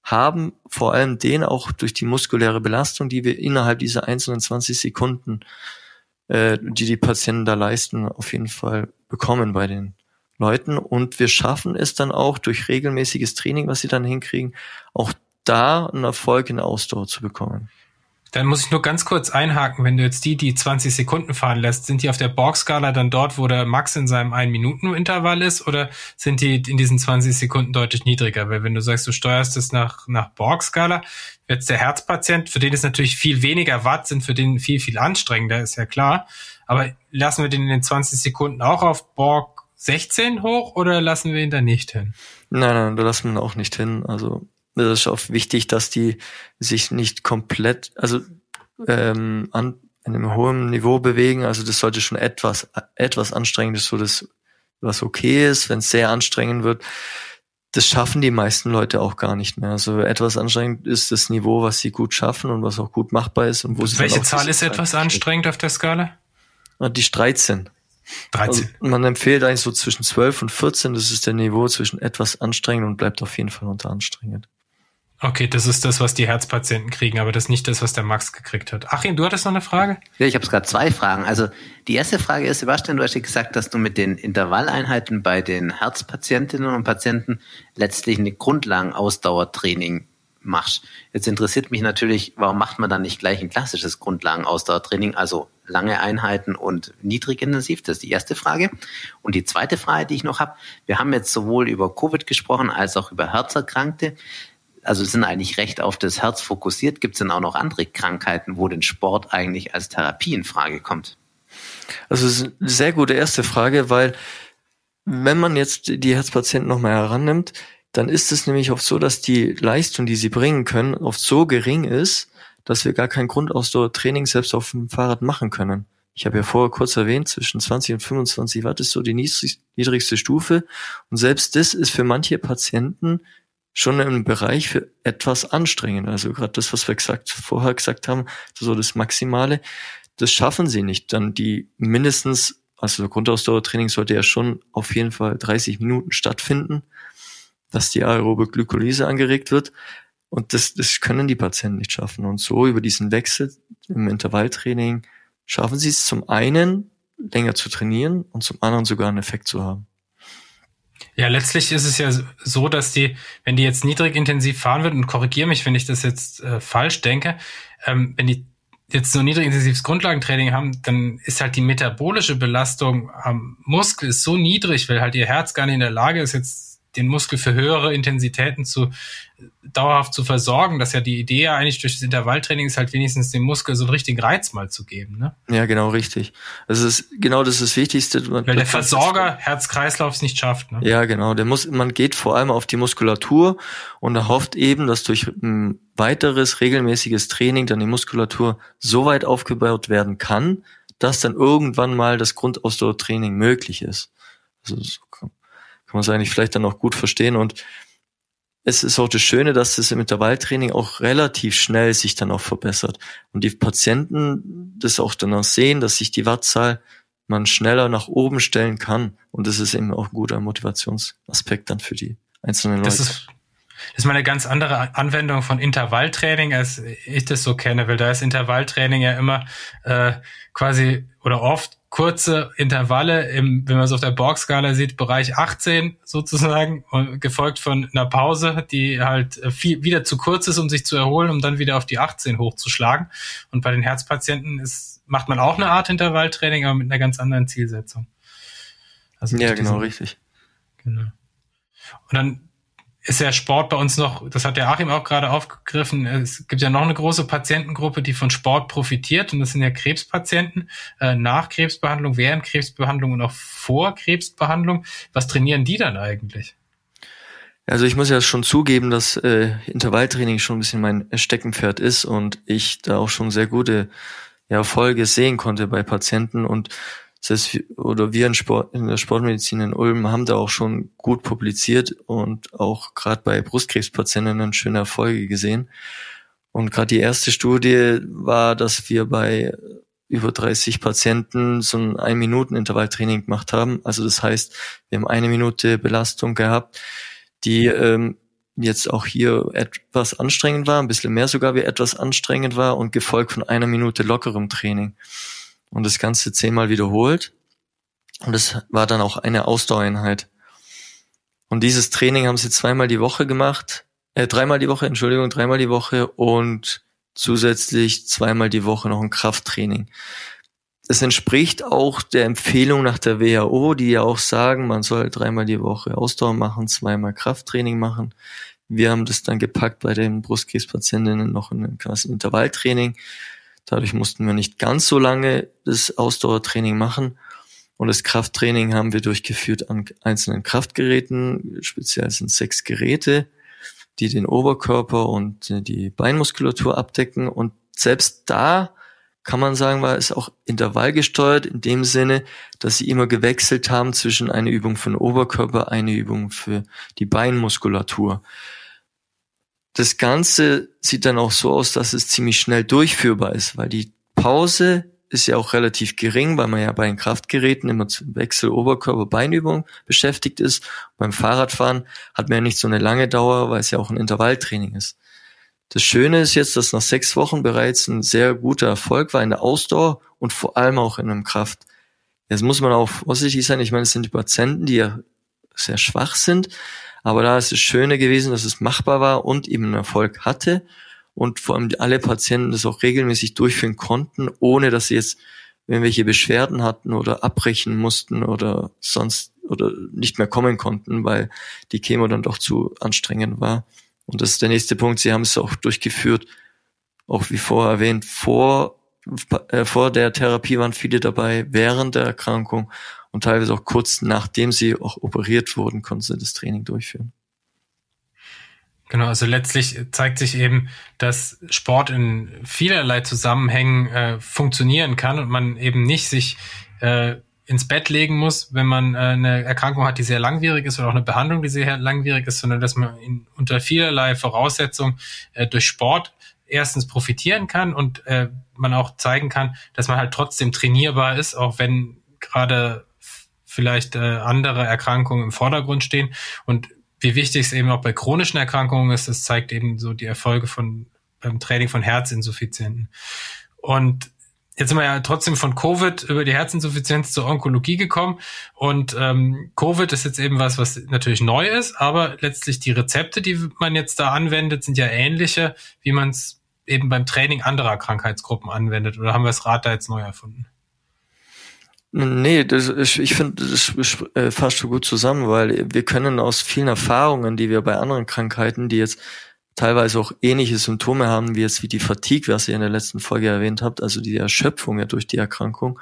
haben vor allem den auch durch die muskuläre Belastung, die wir innerhalb dieser einzelnen 20 Sekunden, äh, die die Patienten da leisten, auf jeden Fall bekommen bei den Leuten. Und wir schaffen es dann auch durch regelmäßiges Training, was sie dann hinkriegen, auch da einen Erfolg in der Ausdauer zu bekommen. Dann muss ich nur ganz kurz einhaken, wenn du jetzt die, die 20 Sekunden fahren lässt, sind die auf der Borg-Skala dann dort, wo der Max in seinem 1-Minuten-Intervall ist, oder sind die in diesen 20 Sekunden deutlich niedriger? Weil wenn du sagst, du steuerst es nach, nach Borg-Skala, jetzt der Herzpatient, für den ist natürlich viel weniger Watt, sind für den viel, viel anstrengender, ist ja klar. Aber lassen wir den in den 20 Sekunden auch auf Borg 16 hoch oder lassen wir ihn da nicht hin? Nein, nein, da lassen wir ihn auch nicht hin. Also das ist auch wichtig, dass die sich nicht komplett, also ähm, an einem hohen Niveau bewegen. Also das sollte schon etwas, etwas anstrengend ist, so das, was okay ist. Wenn es sehr anstrengend wird, das schaffen die meisten Leute auch gar nicht mehr. Also etwas anstrengend ist das Niveau, was sie gut schaffen und was auch gut machbar ist. Und wo sie Welche Zahl ist etwas anstrengend auf der Skala? Die 13. 13. Also man empfiehlt eigentlich so zwischen 12 und 14. Das ist der Niveau zwischen etwas anstrengend und bleibt auf jeden Fall unter anstrengend. Okay, das ist das, was die Herzpatienten kriegen, aber das ist nicht das, was der Max gekriegt hat. Achim, du hattest noch eine Frage? Ja, ich habe gerade zwei Fragen. Also die erste Frage ist, Sebastian, du hast ja gesagt, dass du mit den Intervalleinheiten bei den Herzpatientinnen und Patienten letztlich eine Grundlagenausdauertraining machst. Jetzt interessiert mich natürlich, warum macht man dann nicht gleich ein klassisches Grundlagenausdauertraining, also lange Einheiten und niedrigintensiv? Das ist die erste Frage. Und die zweite Frage, die ich noch habe, wir haben jetzt sowohl über Covid gesprochen als auch über Herzerkrankte also sind eigentlich recht auf das Herz fokussiert. Gibt es denn auch noch andere Krankheiten, wo den Sport eigentlich als Therapie in Frage kommt? Also das ist eine sehr gute erste Frage, weil wenn man jetzt die Herzpatienten nochmal herannimmt, dann ist es nämlich oft so, dass die Leistung, die sie bringen können, oft so gering ist, dass wir gar kein Grundausdauertraining selbst auf dem Fahrrad machen können. Ich habe ja vorher kurz erwähnt, zwischen 20 und 25 Watt ist so die niedrigste Stufe. Und selbst das ist für manche Patienten schon im Bereich für etwas anstrengend. Also gerade das, was wir gesagt, vorher gesagt haben, so das Maximale, das schaffen sie nicht. Dann die mindestens, also Grundausdauertraining sollte ja schon auf jeden Fall 30 Minuten stattfinden, dass die aerobe Glykolyse angeregt wird. Und das, das können die Patienten nicht schaffen. Und so über diesen Wechsel im Intervalltraining schaffen sie es zum einen länger zu trainieren und zum anderen sogar einen Effekt zu haben. Ja, letztlich ist es ja so, dass die, wenn die jetzt niedrig intensiv fahren wird, und korrigiere mich, wenn ich das jetzt äh, falsch denke, ähm, wenn die jetzt so niedrig intensives Grundlagentraining haben, dann ist halt die metabolische Belastung am Muskel ist so niedrig, weil halt ihr Herz gar nicht in der Lage ist, jetzt den Muskel für höhere Intensitäten zu dauerhaft zu versorgen. Das ist ja die Idee eigentlich durch das Intervalltraining ist halt wenigstens dem Muskel so einen richtigen Reiz mal zu geben. Ne? Ja, genau, richtig. Das ist genau das ist das Wichtigste. Man, Weil der Versorger Herz-Kreislauf es nicht schafft. Ne? Ja, genau. Der muss, man geht vor allem auf die Muskulatur und erhofft eben, dass durch ein weiteres regelmäßiges Training dann die Muskulatur so weit aufgebaut werden kann, dass dann irgendwann mal das Grundausdauertraining möglich ist. Also so kann man es eigentlich vielleicht dann auch gut verstehen und es ist auch das Schöne, dass das im Intervalltraining auch relativ schnell sich dann auch verbessert. Und die Patienten das auch dann auch sehen, dass sich die Wattzahl man schneller nach oben stellen kann. Und das ist eben auch ein guter Motivationsaspekt dann für die einzelnen Leute. Das ist, das ist mal eine ganz andere Anwendung von Intervalltraining, als ich das so kenne, weil da ist Intervalltraining ja immer äh, quasi oder oft kurze Intervalle im, wenn man es auf der Borg-Skala sieht, Bereich 18 sozusagen, gefolgt von einer Pause, die halt äh, viel, wieder zu kurz ist, um sich zu erholen, um dann wieder auf die 18 hochzuschlagen. Und bei den Herzpatienten ist, macht man auch eine Art Intervalltraining, aber mit einer ganz anderen Zielsetzung. Also ja, genau, richtig. Genau. Und dann ist ja Sport bei uns noch, das hat der Achim auch gerade aufgegriffen, es gibt ja noch eine große Patientengruppe, die von Sport profitiert und das sind ja Krebspatienten äh, nach Krebsbehandlung, während Krebsbehandlung und auch vor Krebsbehandlung. Was trainieren die dann eigentlich? Also ich muss ja schon zugeben, dass äh, Intervalltraining schon ein bisschen mein Steckenpferd ist und ich da auch schon sehr gute ja, Erfolge sehen konnte bei Patienten und das heißt, oder wir in, Sport, in der Sportmedizin in Ulm haben da auch schon gut publiziert und auch gerade bei Brustkrebspatienten schöne Erfolge gesehen. Und gerade die erste Studie war, dass wir bei über 30 Patienten so ein ein Minuten Intervalltraining gemacht haben. Also das heißt, wir haben eine Minute Belastung gehabt, die ähm, jetzt auch hier etwas anstrengend war, ein bisschen mehr sogar wie etwas anstrengend war und gefolgt von einer Minute lockerem Training und das Ganze zehnmal wiederholt. Und das war dann auch eine Ausdauereinheit. Und dieses Training haben sie zweimal die Woche gemacht, äh, dreimal die Woche, Entschuldigung, dreimal die Woche und zusätzlich zweimal die Woche noch ein Krafttraining. Es entspricht auch der Empfehlung nach der WHO, die ja auch sagen, man soll dreimal die Woche Ausdauer machen, zweimal Krafttraining machen. Wir haben das dann gepackt bei den Brustkrebspatientinnen noch in einem Intervalltraining. Dadurch mussten wir nicht ganz so lange das Ausdauertraining machen. Und das Krafttraining haben wir durchgeführt an einzelnen Kraftgeräten. Speziell sind sechs Geräte, die den Oberkörper und die Beinmuskulatur abdecken. Und selbst da kann man sagen, war es auch intervallgesteuert in dem Sinne, dass sie immer gewechselt haben zwischen einer Übung für den Oberkörper, eine Übung für die Beinmuskulatur. Das Ganze sieht dann auch so aus, dass es ziemlich schnell durchführbar ist, weil die Pause ist ja auch relativ gering, weil man ja bei den Kraftgeräten immer zum Wechsel Oberkörper-Beinübung beschäftigt ist. Beim Fahrradfahren hat man ja nicht so eine lange Dauer, weil es ja auch ein Intervalltraining ist. Das Schöne ist jetzt, dass nach sechs Wochen bereits ein sehr guter Erfolg war in der Ausdauer und vor allem auch in einem Kraft. Jetzt muss man auch vorsichtig sein. Ich meine, es sind die Patienten, die ja sehr schwach sind. Aber da ist es Schöne gewesen, dass es machbar war und eben Erfolg hatte und vor allem alle Patienten das auch regelmäßig durchführen konnten, ohne dass sie jetzt irgendwelche Beschwerden hatten oder abbrechen mussten oder sonst oder nicht mehr kommen konnten, weil die Chemo dann doch zu anstrengend war. Und das ist der nächste Punkt. Sie haben es auch durchgeführt, auch wie vorher erwähnt, vor, äh, vor der Therapie waren viele dabei, während der Erkrankung und teilweise auch kurz nachdem sie auch operiert wurden, konnten sie das Training durchführen. Genau, also letztlich zeigt sich eben, dass Sport in vielerlei Zusammenhängen äh, funktionieren kann und man eben nicht sich äh, ins Bett legen muss, wenn man äh, eine Erkrankung hat, die sehr langwierig ist oder auch eine Behandlung, die sehr langwierig ist, sondern dass man in, unter vielerlei Voraussetzungen äh, durch Sport erstens profitieren kann und äh, man auch zeigen kann, dass man halt trotzdem trainierbar ist, auch wenn gerade vielleicht äh, andere Erkrankungen im Vordergrund stehen. Und wie wichtig es eben auch bei chronischen Erkrankungen ist, das zeigt eben so die Erfolge von beim Training von Herzinsuffizienten. Und jetzt sind wir ja trotzdem von Covid über die Herzinsuffizienz zur Onkologie gekommen. Und ähm, Covid ist jetzt eben was, was natürlich neu ist, aber letztlich die Rezepte, die man jetzt da anwendet, sind ja ähnliche, wie man es eben beim Training anderer Krankheitsgruppen anwendet. Oder haben wir das Rad da jetzt neu erfunden? Nee, das, ich finde, das äh, fasst so gut zusammen, weil wir können aus vielen Erfahrungen, die wir bei anderen Krankheiten, die jetzt teilweise auch ähnliche Symptome haben, wie jetzt wie die Fatigue, was ihr in der letzten Folge erwähnt habt, also die Erschöpfung ja durch die Erkrankung,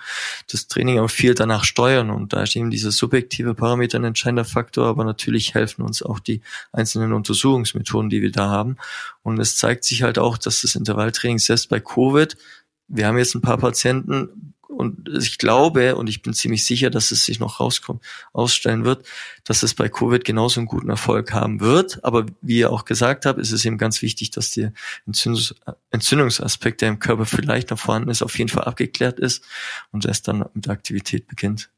das Training auch viel danach steuern und da ist eben dieser subjektive Parameter ein entscheidender Faktor, aber natürlich helfen uns auch die einzelnen Untersuchungsmethoden, die wir da haben. Und es zeigt sich halt auch, dass das Intervalltraining selbst bei Covid, wir haben jetzt ein paar Patienten, und ich glaube und ich bin ziemlich sicher, dass es sich noch rauskommt, ausstellen wird, dass es bei Covid genauso einen guten Erfolg haben wird. Aber wie ihr auch gesagt habt, ist es eben ganz wichtig, dass der Entzündungs Entzündungsaspekt, der im Körper vielleicht noch vorhanden ist, auf jeden Fall abgeklärt ist und erst dann mit der Aktivität beginnt.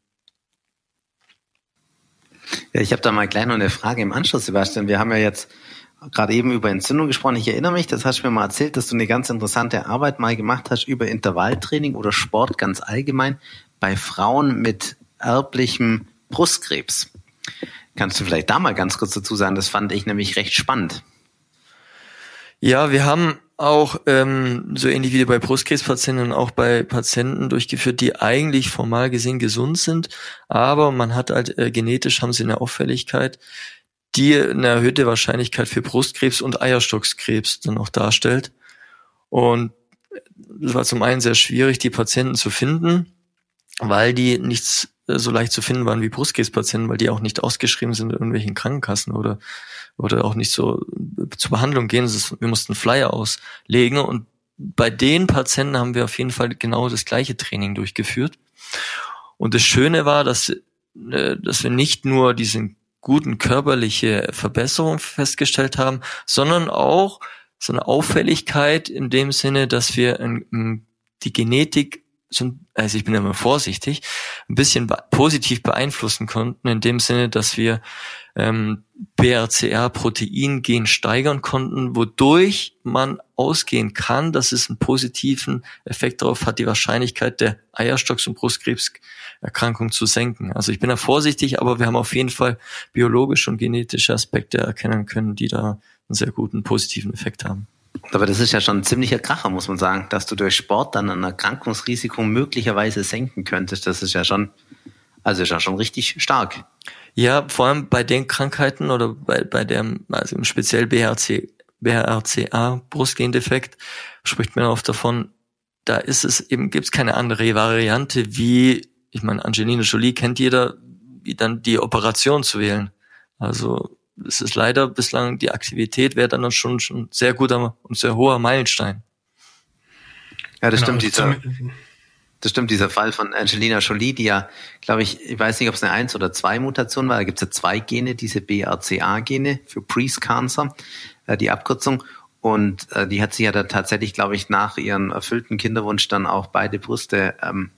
Ja, ich habe da mal gleich noch eine Frage im Anschluss, Sebastian. Wir haben ja jetzt gerade eben über Entzündung gesprochen. Ich erinnere mich, das hast du mir mal erzählt, dass du eine ganz interessante Arbeit mal gemacht hast über Intervalltraining oder Sport ganz allgemein bei Frauen mit erblichem Brustkrebs. Kannst du vielleicht da mal ganz kurz dazu sagen? Das fand ich nämlich recht spannend. Ja, wir haben auch ähm, so ähnlich wie bei Brustkrebspatienten auch bei Patienten durchgeführt, die eigentlich formal gesehen gesund sind, aber man hat halt äh, genetisch haben sie eine Auffälligkeit, die eine erhöhte Wahrscheinlichkeit für Brustkrebs und Eierstockskrebs dann auch darstellt. Und es war zum einen sehr schwierig, die Patienten zu finden, weil die nichts so leicht zu finden waren wie Brustkrebspatienten, weil die auch nicht ausgeschrieben sind in irgendwelchen Krankenkassen oder, oder auch nicht so zur Behandlung gehen. Wir mussten Flyer auslegen und bei den Patienten haben wir auf jeden Fall genau das gleiche Training durchgeführt. Und das Schöne war, dass, äh, dass wir nicht nur diesen guten körperliche Verbesserung festgestellt haben, sondern auch so eine Auffälligkeit in dem Sinne, dass wir in, die Genetik, also ich bin immer vorsichtig, ein bisschen positiv beeinflussen konnten, in dem Sinne, dass wir ähm, BRCA-Protein-Gen steigern konnten, wodurch man ausgehen kann, dass es einen positiven Effekt darauf hat, die Wahrscheinlichkeit der Eierstocks- und Brustkrebserkrankung zu senken. Also ich bin da vorsichtig, aber wir haben auf jeden Fall biologische und genetische Aspekte erkennen können, die da einen sehr guten positiven Effekt haben. Aber das ist ja schon ein ziemlicher Kracher, muss man sagen, dass du durch Sport dann ein Erkrankungsrisiko möglicherweise senken könntest. Das ist ja schon, also ist ja schon richtig stark. Ja, vor allem bei den Krankheiten oder bei, bei dem, also speziell BRC, BRCA, Brustgendefekt, spricht man oft davon, da ist es eben, gibt's keine andere Variante wie, ich meine, Angelina Jolie kennt jeder, wie dann die Operation zu wählen. Also es ist leider bislang die Aktivität wäre dann schon schon sehr guter und sehr hoher Meilenstein. Ja, das genau, stimmt. Dieser, das stimmt, dieser Fall von Angelina Jolie, die ja, glaube ich, ich weiß nicht, ob es eine Eins- oder zwei Mutation war, da gibt es ja zwei Gene, diese BRCA-Gene für Breast Cancer, äh, die Abkürzung. Und äh, die hat sie ja dann tatsächlich, glaube ich, nach ihrem erfüllten Kinderwunsch dann auch beide Brüste ähm,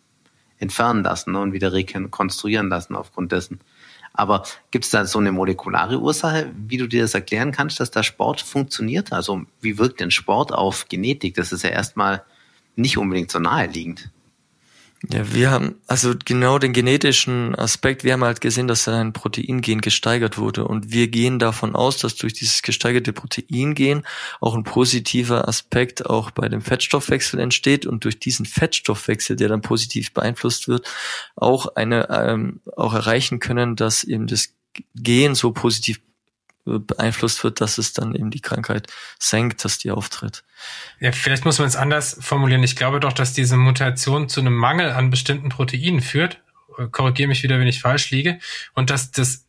entfernen lassen ne, und wieder rekonstruieren lassen aufgrund dessen. Aber gibt es da so eine molekulare Ursache, wie du dir das erklären kannst, dass da Sport funktioniert? Also wie wirkt denn Sport auf Genetik? Das ist ja erstmal nicht unbedingt so naheliegend. Ja, wir haben also genau den genetischen Aspekt, wir haben halt gesehen, dass ein Proteingen gesteigert wurde und wir gehen davon aus, dass durch dieses gesteigerte Proteingen auch ein positiver Aspekt auch bei dem Fettstoffwechsel entsteht und durch diesen Fettstoffwechsel, der dann positiv beeinflusst wird, auch eine ähm, auch erreichen können, dass eben das Gen so positiv beeinflusst wird, dass es dann eben die Krankheit senkt, dass die auftritt. Ja, vielleicht muss man es anders formulieren. Ich glaube doch, dass diese Mutation zu einem Mangel an bestimmten Proteinen führt. Korrigiere mich wieder, wenn ich falsch liege. Und dass das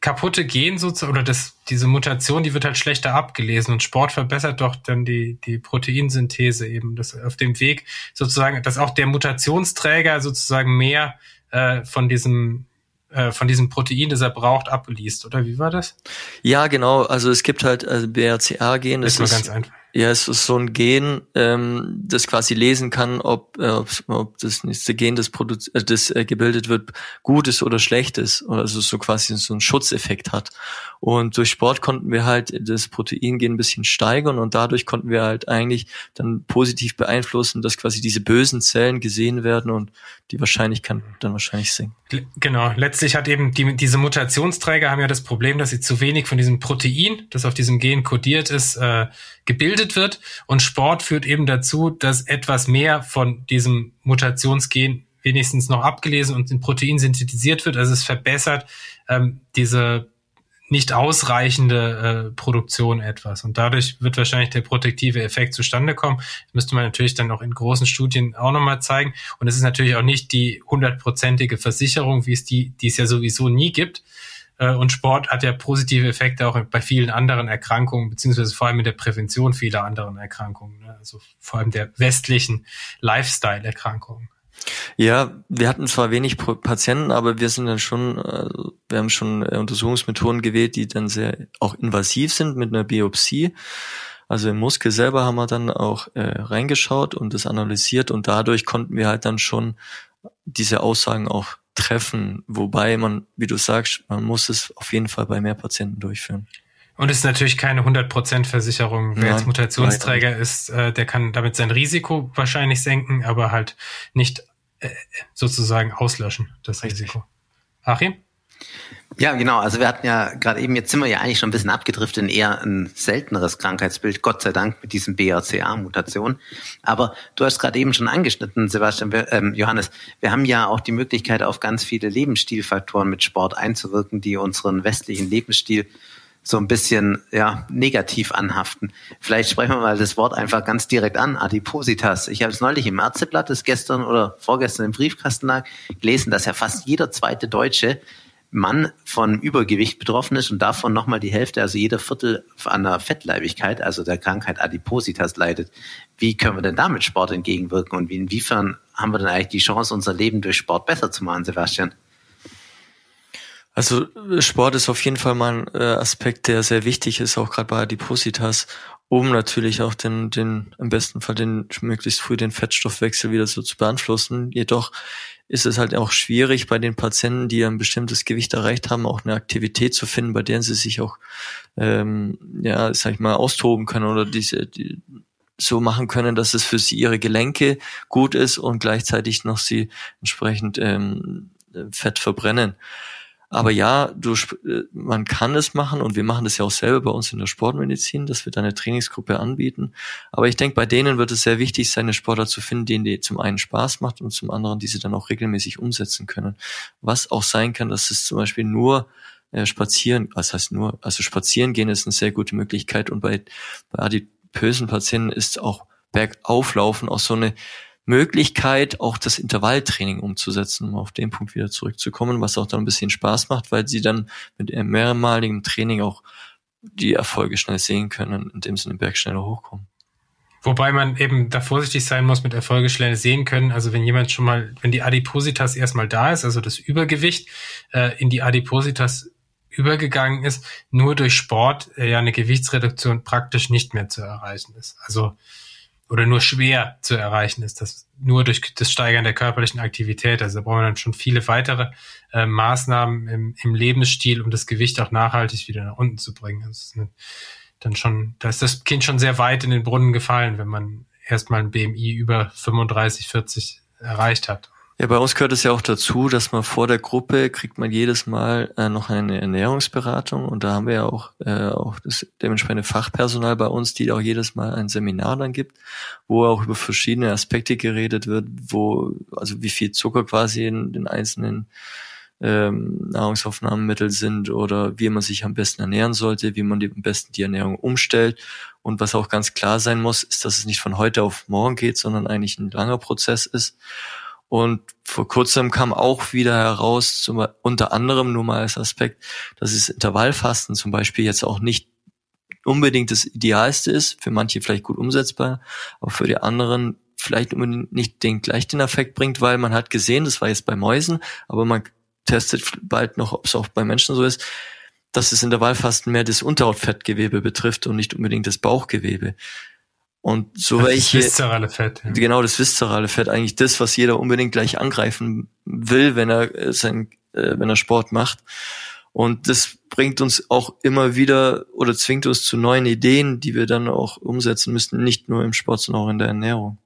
kaputte Gen sozusagen, oder das, diese Mutation, die wird halt schlechter abgelesen und Sport verbessert doch dann die, die Proteinsynthese eben, das auf dem Weg sozusagen, dass auch der Mutationsträger sozusagen mehr äh, von diesem äh, von diesem Protein, das er braucht, abliest, oder wie war das? Ja, genau. Also es gibt halt also BRCA-Gen. Das ist, ist ganz einfach. Ja, es ist so ein Gen, ähm, das quasi lesen kann, ob, äh, ob, ob das nächste Gen, das, produz äh, das äh, gebildet wird, gut ist oder schlecht ist. Also so quasi so einen Schutzeffekt hat. Und durch Sport konnten wir halt das Proteingen ein bisschen steigern und dadurch konnten wir halt eigentlich dann positiv beeinflussen, dass quasi diese bösen Zellen gesehen werden und die Wahrscheinlichkeit dann wahrscheinlich sinken. Genau. Letztlich hat eben die, diese Mutationsträger haben ja das Problem, dass sie zu wenig von diesem Protein, das auf diesem Gen kodiert ist, äh, gebildet wird. Und Sport führt eben dazu, dass etwas mehr von diesem Mutationsgen wenigstens noch abgelesen und in Protein synthetisiert wird. Also es verbessert ähm, diese nicht ausreichende äh, Produktion etwas. Und dadurch wird wahrscheinlich der protektive Effekt zustande kommen. Das müsste man natürlich dann auch in großen Studien auch nochmal zeigen. Und es ist natürlich auch nicht die hundertprozentige Versicherung, wie es die, die es ja sowieso nie gibt. Äh, und Sport hat ja positive Effekte auch bei vielen anderen Erkrankungen, beziehungsweise vor allem in der Prävention vieler anderen Erkrankungen. Ne? Also vor allem der westlichen Lifestyle-Erkrankungen. Ja, wir hatten zwar wenig Patienten, aber wir sind dann schon, äh, wir haben schon äh, Untersuchungsmethoden gewählt, die dann sehr auch invasiv sind mit einer Biopsie. Also im Muskel selber haben wir dann auch äh, reingeschaut und das analysiert und dadurch konnten wir halt dann schon diese Aussagen auch treffen. Wobei man, wie du sagst, man muss es auf jeden Fall bei mehr Patienten durchführen. Und es ist natürlich keine 100% Versicherung. Wer Nein, jetzt Mutationsträger ist, äh, der kann damit sein Risiko wahrscheinlich senken, aber halt nicht äh, sozusagen auslöschen, das Richtig. Risiko. Achim? Ja, genau. Also wir hatten ja gerade eben, jetzt sind wir ja eigentlich schon ein bisschen abgedriftet in eher ein selteneres Krankheitsbild, Gott sei Dank mit diesem BRCA-Mutation. Aber du hast gerade eben schon angeschnitten, Sebastian, wir, ähm, Johannes, wir haben ja auch die Möglichkeit, auf ganz viele Lebensstilfaktoren mit Sport einzuwirken, die unseren westlichen Lebensstil so ein bisschen ja negativ anhaften. Vielleicht sprechen wir mal das Wort einfach ganz direkt an, Adipositas. Ich habe es neulich im Ärzteblatt, das gestern oder vorgestern im Briefkasten lag, gelesen, dass ja fast jeder zweite Deutsche Mann von Übergewicht betroffen ist und davon nochmal die Hälfte, also jeder Viertel an der Fettleibigkeit, also der Krankheit Adipositas leidet. Wie können wir denn damit Sport entgegenwirken und inwiefern haben wir denn eigentlich die Chance, unser Leben durch Sport besser zu machen, Sebastian? Also Sport ist auf jeden Fall mal ein äh, Aspekt, der sehr wichtig ist, auch gerade bei Adipositas, um natürlich auch den, den, im besten Fall den möglichst früh den Fettstoffwechsel wieder so zu beeinflussen. Jedoch ist es halt auch schwierig bei den Patienten, die ein bestimmtes Gewicht erreicht haben, auch eine Aktivität zu finden, bei der sie sich auch, ähm, ja, sag ich mal, austoben können oder diese, die, so machen können, dass es für sie ihre Gelenke gut ist und gleichzeitig noch sie entsprechend ähm, Fett verbrennen. Aber ja, du, äh, man kann es machen und wir machen das ja auch selber bei uns in der Sportmedizin, dass wir da eine Trainingsgruppe anbieten. Aber ich denke, bei denen wird es sehr wichtig sein, eine Sportler zu finden, denen die zum einen Spaß macht und zum anderen diese dann auch regelmäßig umsetzen können. Was auch sein kann, dass es zum Beispiel nur äh, spazieren, was heißt nur, also spazieren gehen ist eine sehr gute Möglichkeit und bei, bei adipösen Patienten ist auch Bergauflaufen auch so eine Möglichkeit, auch das Intervalltraining umzusetzen, um auf den Punkt wieder zurückzukommen, was auch dann ein bisschen Spaß macht, weil sie dann mit mehrmaligem Training auch die Erfolge schnell sehen können, indem sie den Berg schneller hochkommen. Wobei man eben da vorsichtig sein muss mit Erfolge schnell sehen können. Also wenn jemand schon mal, wenn die Adipositas erstmal da ist, also das Übergewicht äh, in die Adipositas übergegangen ist, nur durch Sport äh, ja eine Gewichtsreduktion praktisch nicht mehr zu erreichen ist. Also oder nur schwer zu erreichen ist. Das nur durch das Steigern der körperlichen Aktivität. Also da brauchen wir dann schon viele weitere äh, Maßnahmen im, im Lebensstil, um das Gewicht auch nachhaltig wieder nach unten zu bringen. Das ist eine, dann schon, da ist das Kind schon sehr weit in den Brunnen gefallen, wenn man erstmal ein BMI über 35, 40 erreicht hat. Ja, bei uns gehört es ja auch dazu, dass man vor der Gruppe kriegt man jedes Mal äh, noch eine Ernährungsberatung und da haben wir ja auch, äh, auch das dementsprechende Fachpersonal bei uns, die auch jedes Mal ein Seminar dann gibt, wo auch über verschiedene Aspekte geredet wird, wo, also wie viel Zucker quasi in den einzelnen ähm, Nahrungsaufnahmemittel sind oder wie man sich am besten ernähren sollte, wie man die, am besten die Ernährung umstellt. Und was auch ganz klar sein muss, ist, dass es nicht von heute auf morgen geht, sondern eigentlich ein langer Prozess ist. Und vor kurzem kam auch wieder heraus, zum, unter anderem nur mal als Aspekt, dass das Intervallfasten zum Beispiel jetzt auch nicht unbedingt das Idealste ist, für manche vielleicht gut umsetzbar, aber für die anderen vielleicht unbedingt nicht den gleich den Effekt bringt, weil man hat gesehen, das war jetzt bei Mäusen, aber man testet bald noch, ob es auch bei Menschen so ist, dass es in der Wahlfasten mehr das Unterhautfettgewebe betrifft und nicht unbedingt das Bauchgewebe. Und so das welche. Das viszerale Fett. Ja. Genau, das viszerale Fett, eigentlich das, was jeder unbedingt gleich angreifen will, wenn er äh, sein, äh, wenn er Sport macht. Und das bringt uns auch immer wieder oder zwingt uns zu neuen Ideen, die wir dann auch umsetzen müssen, nicht nur im Sport, sondern auch in der Ernährung.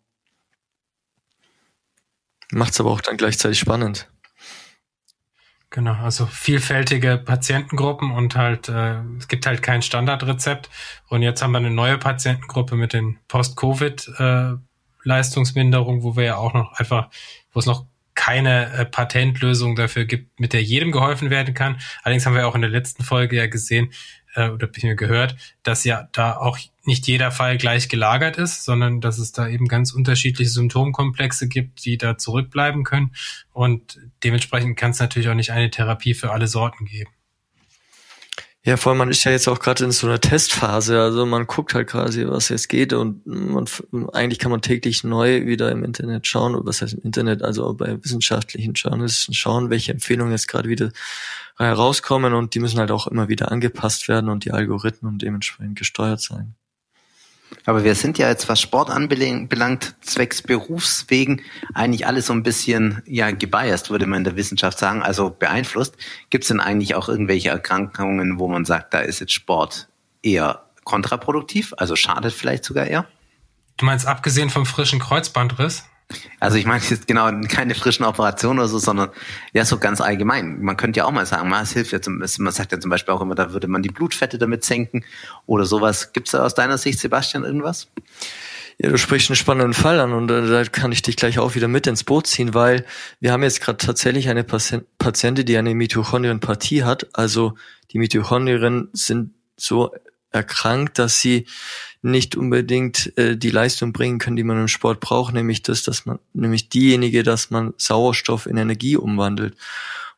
Macht's aber auch dann gleichzeitig spannend. Genau, also vielfältige Patientengruppen und halt, äh, es gibt halt kein Standardrezept. Und jetzt haben wir eine neue Patientengruppe mit den Post-Covid-Leistungsminderungen, äh, wo wir ja auch noch einfach, wo es noch keine äh, Patentlösung dafür gibt, mit der jedem geholfen werden kann. Allerdings haben wir auch in der letzten Folge ja gesehen, äh, oder gehört, dass ja da auch nicht jeder Fall gleich gelagert ist, sondern dass es da eben ganz unterschiedliche Symptomkomplexe gibt, die da zurückbleiben können. Und dementsprechend kann es natürlich auch nicht eine Therapie für alle Sorten geben. Ja, vor allem man ist ja jetzt auch gerade in so einer Testphase. Also man guckt halt quasi, was jetzt geht und man, eigentlich kann man täglich neu wieder im Internet schauen, was heißt im Internet, also bei wissenschaftlichen Journalisten schauen, welche Empfehlungen jetzt gerade wieder herauskommen und die müssen halt auch immer wieder angepasst werden und die Algorithmen dementsprechend gesteuert sein. Aber wir sind ja jetzt, was Sport anbelangt, zwecks Berufswegen, eigentlich alles so ein bisschen ja gebiased, würde man in der Wissenschaft sagen, also beeinflusst. Gibt es denn eigentlich auch irgendwelche Erkrankungen, wo man sagt, da ist jetzt Sport eher kontraproduktiv, also schadet vielleicht sogar eher? Du meinst abgesehen vom frischen Kreuzbandriss? Also ich meine jetzt genau keine frischen Operationen oder so, sondern ja so ganz allgemein. Man könnte ja auch mal sagen, es hilft ja zum, man sagt ja zum Beispiel auch immer, da würde man die Blutfette damit senken oder sowas. Gibt es da aus deiner Sicht, Sebastian, irgendwas? Ja, du sprichst einen spannenden Fall an und äh, da kann ich dich gleich auch wieder mit ins Boot ziehen, weil wir haben jetzt gerade tatsächlich eine Patientin, die eine Mitochondrienpathie hat. Also die Mitochondrien sind so erkrankt, dass sie nicht unbedingt äh, die Leistung bringen können, die man im Sport braucht, nämlich das, dass man, nämlich diejenige, dass man Sauerstoff in Energie umwandelt.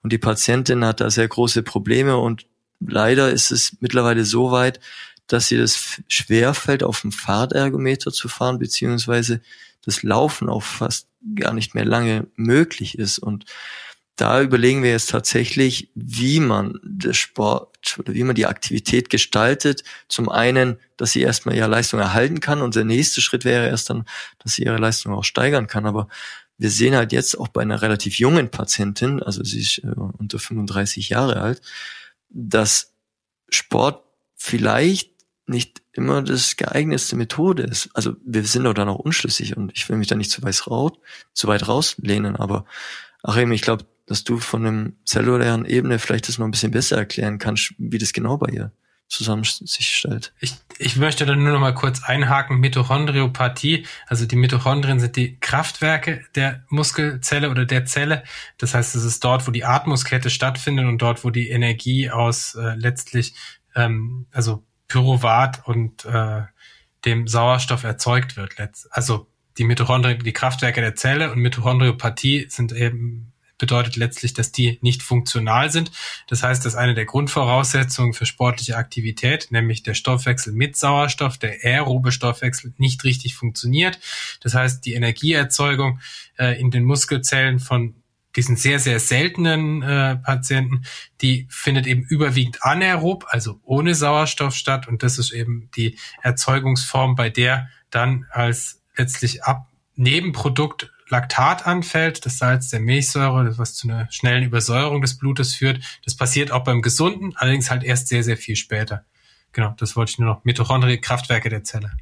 Und die Patientin hat da sehr große Probleme und leider ist es mittlerweile so weit, dass sie das schwerfällt, auf dem Fahrtergometer zu fahren, beziehungsweise das Laufen auch fast gar nicht mehr lange möglich ist. Und da überlegen wir jetzt tatsächlich, wie man das Sport wie man die Aktivität gestaltet. Zum einen, dass sie erstmal ihre Leistung erhalten kann und der nächste Schritt wäre erst dann, dass sie ihre Leistung auch steigern kann. Aber wir sehen halt jetzt auch bei einer relativ jungen Patientin, also sie ist äh, unter 35 Jahre alt, dass Sport vielleicht nicht immer das geeignetste Methode ist. Also wir sind doch da noch unschlüssig und ich will mich da nicht zu weit, raus, zu weit rauslehnen, aber Achim, ich glaube, dass du von einem zellulären Ebene vielleicht das noch ein bisschen besser erklären kannst, wie das genau bei ihr zusammen sich stellt. Ich, ich möchte dann nur noch mal kurz einhaken, Mitochondriopathie, also die Mitochondrien sind die Kraftwerke der Muskelzelle oder der Zelle. Das heißt, es ist dort, wo die Atmungskette stattfindet und dort, wo die Energie aus äh, letztlich, ähm, also Pyruvat und äh, dem Sauerstoff erzeugt wird. Also die Mitochondrien, die Kraftwerke der Zelle und Mitochondriopathie sind eben bedeutet letztlich, dass die nicht funktional sind. Das heißt, dass eine der Grundvoraussetzungen für sportliche Aktivität, nämlich der Stoffwechsel mit Sauerstoff, der aerobe Stoffwechsel, nicht richtig funktioniert. Das heißt, die Energieerzeugung äh, in den Muskelzellen von diesen sehr, sehr seltenen äh, Patienten, die findet eben überwiegend anaerob, also ohne Sauerstoff statt. Und das ist eben die Erzeugungsform, bei der dann als letztlich ab Nebenprodukt Laktat anfällt, das Salz der Milchsäure, was zu einer schnellen Übersäuerung des Blutes führt. Das passiert auch beim Gesunden, allerdings halt erst sehr, sehr viel später. Genau, das wollte ich nur noch. Mitochondrie, Kraftwerke der Zelle.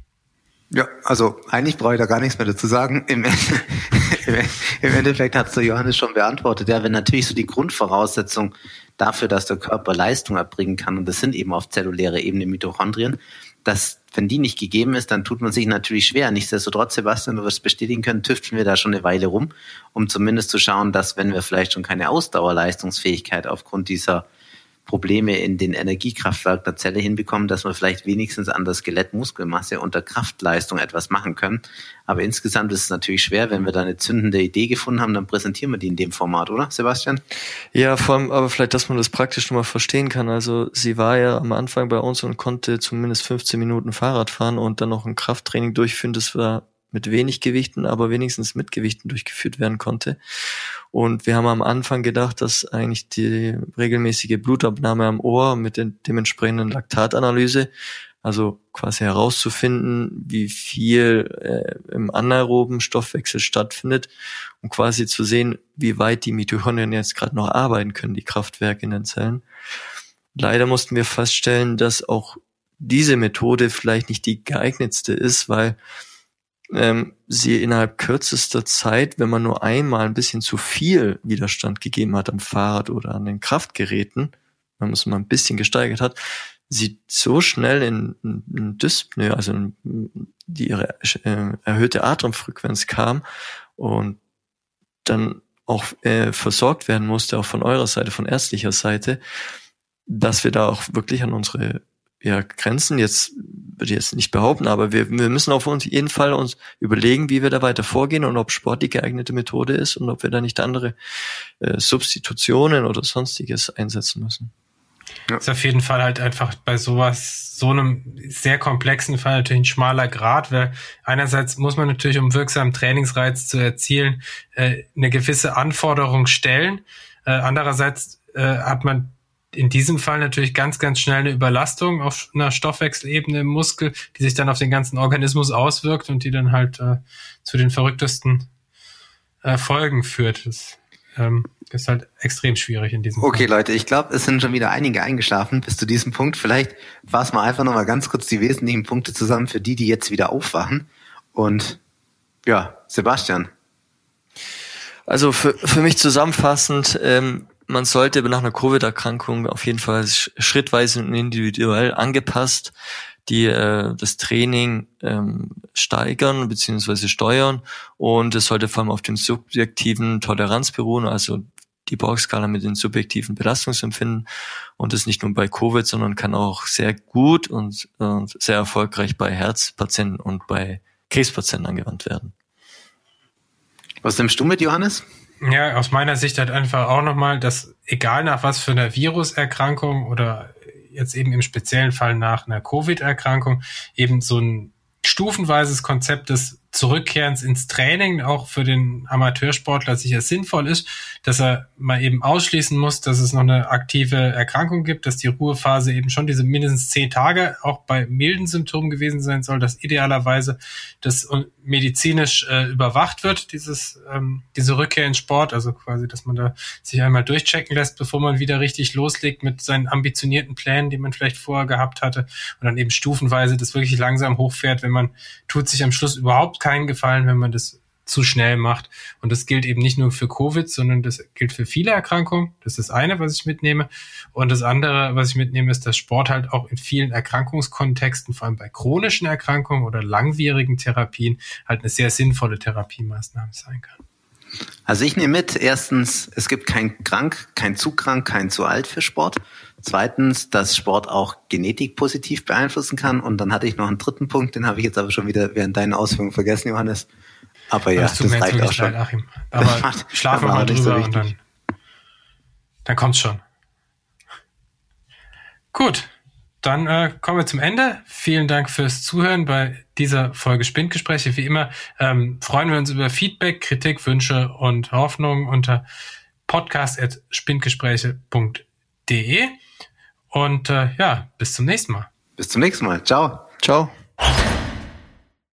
Ja, also eigentlich brauche ich da gar nichts mehr dazu sagen. Im, im Endeffekt hat es der Johannes schon beantwortet. Ja, wenn natürlich so die Grundvoraussetzung dafür, dass der Körper Leistung erbringen kann, und das sind eben auf zellulärer Ebene Mitochondrien, dass wenn die nicht gegeben ist, dann tut man sich natürlich schwer. Nichtsdestotrotz, Sebastian, du wirst bestätigen können, tüfteln wir da schon eine Weile rum, um zumindest zu schauen, dass wenn wir vielleicht schon keine Ausdauerleistungsfähigkeit aufgrund dieser Probleme in den Energiekraftwerken der Zelle hinbekommen, dass wir vielleicht wenigstens an der Skelettmuskelmasse und der Kraftleistung etwas machen können. Aber insgesamt ist es natürlich schwer, wenn wir da eine zündende Idee gefunden haben, dann präsentieren wir die in dem Format, oder Sebastian? Ja, vor allem, aber vielleicht, dass man das praktisch nochmal verstehen kann. Also sie war ja am Anfang bei uns und konnte zumindest 15 Minuten Fahrrad fahren und dann noch ein Krafttraining durchführen. Das war mit wenig Gewichten, aber wenigstens mit Gewichten durchgeführt werden konnte. Und wir haben am Anfang gedacht, dass eigentlich die regelmäßige Blutabnahme am Ohr mit der dementsprechenden Laktatanalyse, also quasi herauszufinden, wie viel äh, im anaeroben Stoffwechsel stattfindet, um quasi zu sehen, wie weit die Mitochondrien jetzt gerade noch arbeiten können, die Kraftwerke in den Zellen. Leider mussten wir feststellen, dass auch diese Methode vielleicht nicht die geeignetste ist, weil ähm, sie innerhalb kürzester Zeit, wenn man nur einmal ein bisschen zu viel Widerstand gegeben hat am Fahrrad oder an den Kraftgeräten, wenn man es mal ein bisschen gesteigert hat, sie so schnell in, in Dyspnoe, also in, die ihre äh, erhöhte Atemfrequenz kam und dann auch äh, versorgt werden musste, auch von eurer Seite, von ärztlicher Seite, dass wir da auch wirklich an unsere ja, Grenzen jetzt würde ich jetzt nicht behaupten, aber wir, wir müssen auf uns jeden Fall uns überlegen, wie wir da weiter vorgehen und ob Sport die geeignete Methode ist und ob wir da nicht andere äh, Substitutionen oder sonstiges einsetzen müssen. Ja. Ist auf jeden Fall halt einfach bei sowas, so einem sehr komplexen Fall natürlich ein schmaler Grad, weil einerseits muss man natürlich, um wirksamen Trainingsreiz zu erzielen, äh, eine gewisse Anforderung stellen. Äh, andererseits äh, hat man in diesem Fall natürlich ganz, ganz schnell eine Überlastung auf einer Stoffwechselebene im Muskel, die sich dann auf den ganzen Organismus auswirkt und die dann halt äh, zu den verrücktesten äh, Folgen führt. Das ähm, ist halt extrem schwierig in diesem Okay, Fall. Leute, ich glaube, es sind schon wieder einige eingeschlafen bis zu diesem Punkt. Vielleicht fassen wir einfach nochmal ganz kurz die wesentlichen Punkte zusammen für die, die jetzt wieder aufwachen. Und ja, Sebastian. Also für, für mich zusammenfassend, ähm, man sollte nach einer Covid-Erkrankung auf jeden Fall schrittweise und individuell angepasst die äh, das Training ähm, steigern beziehungsweise steuern und es sollte vor allem auf dem subjektiven Toleranz beruhen, also die Borg-Skala mit den subjektiven Belastungsempfinden und das nicht nur bei Covid, sondern kann auch sehr gut und, und sehr erfolgreich bei Herzpatienten und bei Krebspatienten angewandt werden. Was nimmst du mit, Johannes? Ja, aus meiner Sicht halt einfach auch nochmal, dass egal nach was für einer Viruserkrankung oder jetzt eben im speziellen Fall nach einer Covid-Erkrankung eben so ein stufenweises Konzept des Zurückkehrens ins Training auch für den Amateursportler sicher sinnvoll ist, dass er mal eben ausschließen muss, dass es noch eine aktive Erkrankung gibt, dass die Ruhephase eben schon diese mindestens zehn Tage auch bei milden Symptomen gewesen sein soll, dass idealerweise das medizinisch äh, überwacht wird, dieses, ähm, diese Rückkehr ins Sport, also quasi, dass man da sich einmal durchchecken lässt, bevor man wieder richtig loslegt mit seinen ambitionierten Plänen, die man vielleicht vorher gehabt hatte und dann eben stufenweise das wirklich langsam hochfährt, wenn man tut sich am Schluss überhaupt keinen Gefallen, wenn man das zu schnell macht. Und das gilt eben nicht nur für Covid, sondern das gilt für viele Erkrankungen. Das ist das eine, was ich mitnehme. Und das andere, was ich mitnehme, ist, dass Sport halt auch in vielen Erkrankungskontexten, vor allem bei chronischen Erkrankungen oder langwierigen Therapien, halt eine sehr sinnvolle Therapiemaßnahme sein kann. Also ich nehme mit, erstens, es gibt kein krank, kein zu krank, kein zu alt für Sport. Zweitens, dass Sport auch Genetik positiv beeinflussen kann. Und dann hatte ich noch einen dritten Punkt, den habe ich jetzt aber schon wieder während deinen Ausführungen vergessen, Johannes. Aber ja, das, das reicht auch schon. Leid, Achim. Aber schlafen wir mal drüber so und dann, dann kommt's schon. Gut, dann äh, kommen wir zum Ende. Vielen Dank fürs Zuhören bei dieser Folge Spindgespräche. Wie immer ähm, freuen wir uns über Feedback, Kritik, Wünsche und Hoffnungen unter podcast.spindgespräche.de. Und äh, ja, bis zum nächsten Mal. Bis zum nächsten Mal. Ciao. Ciao.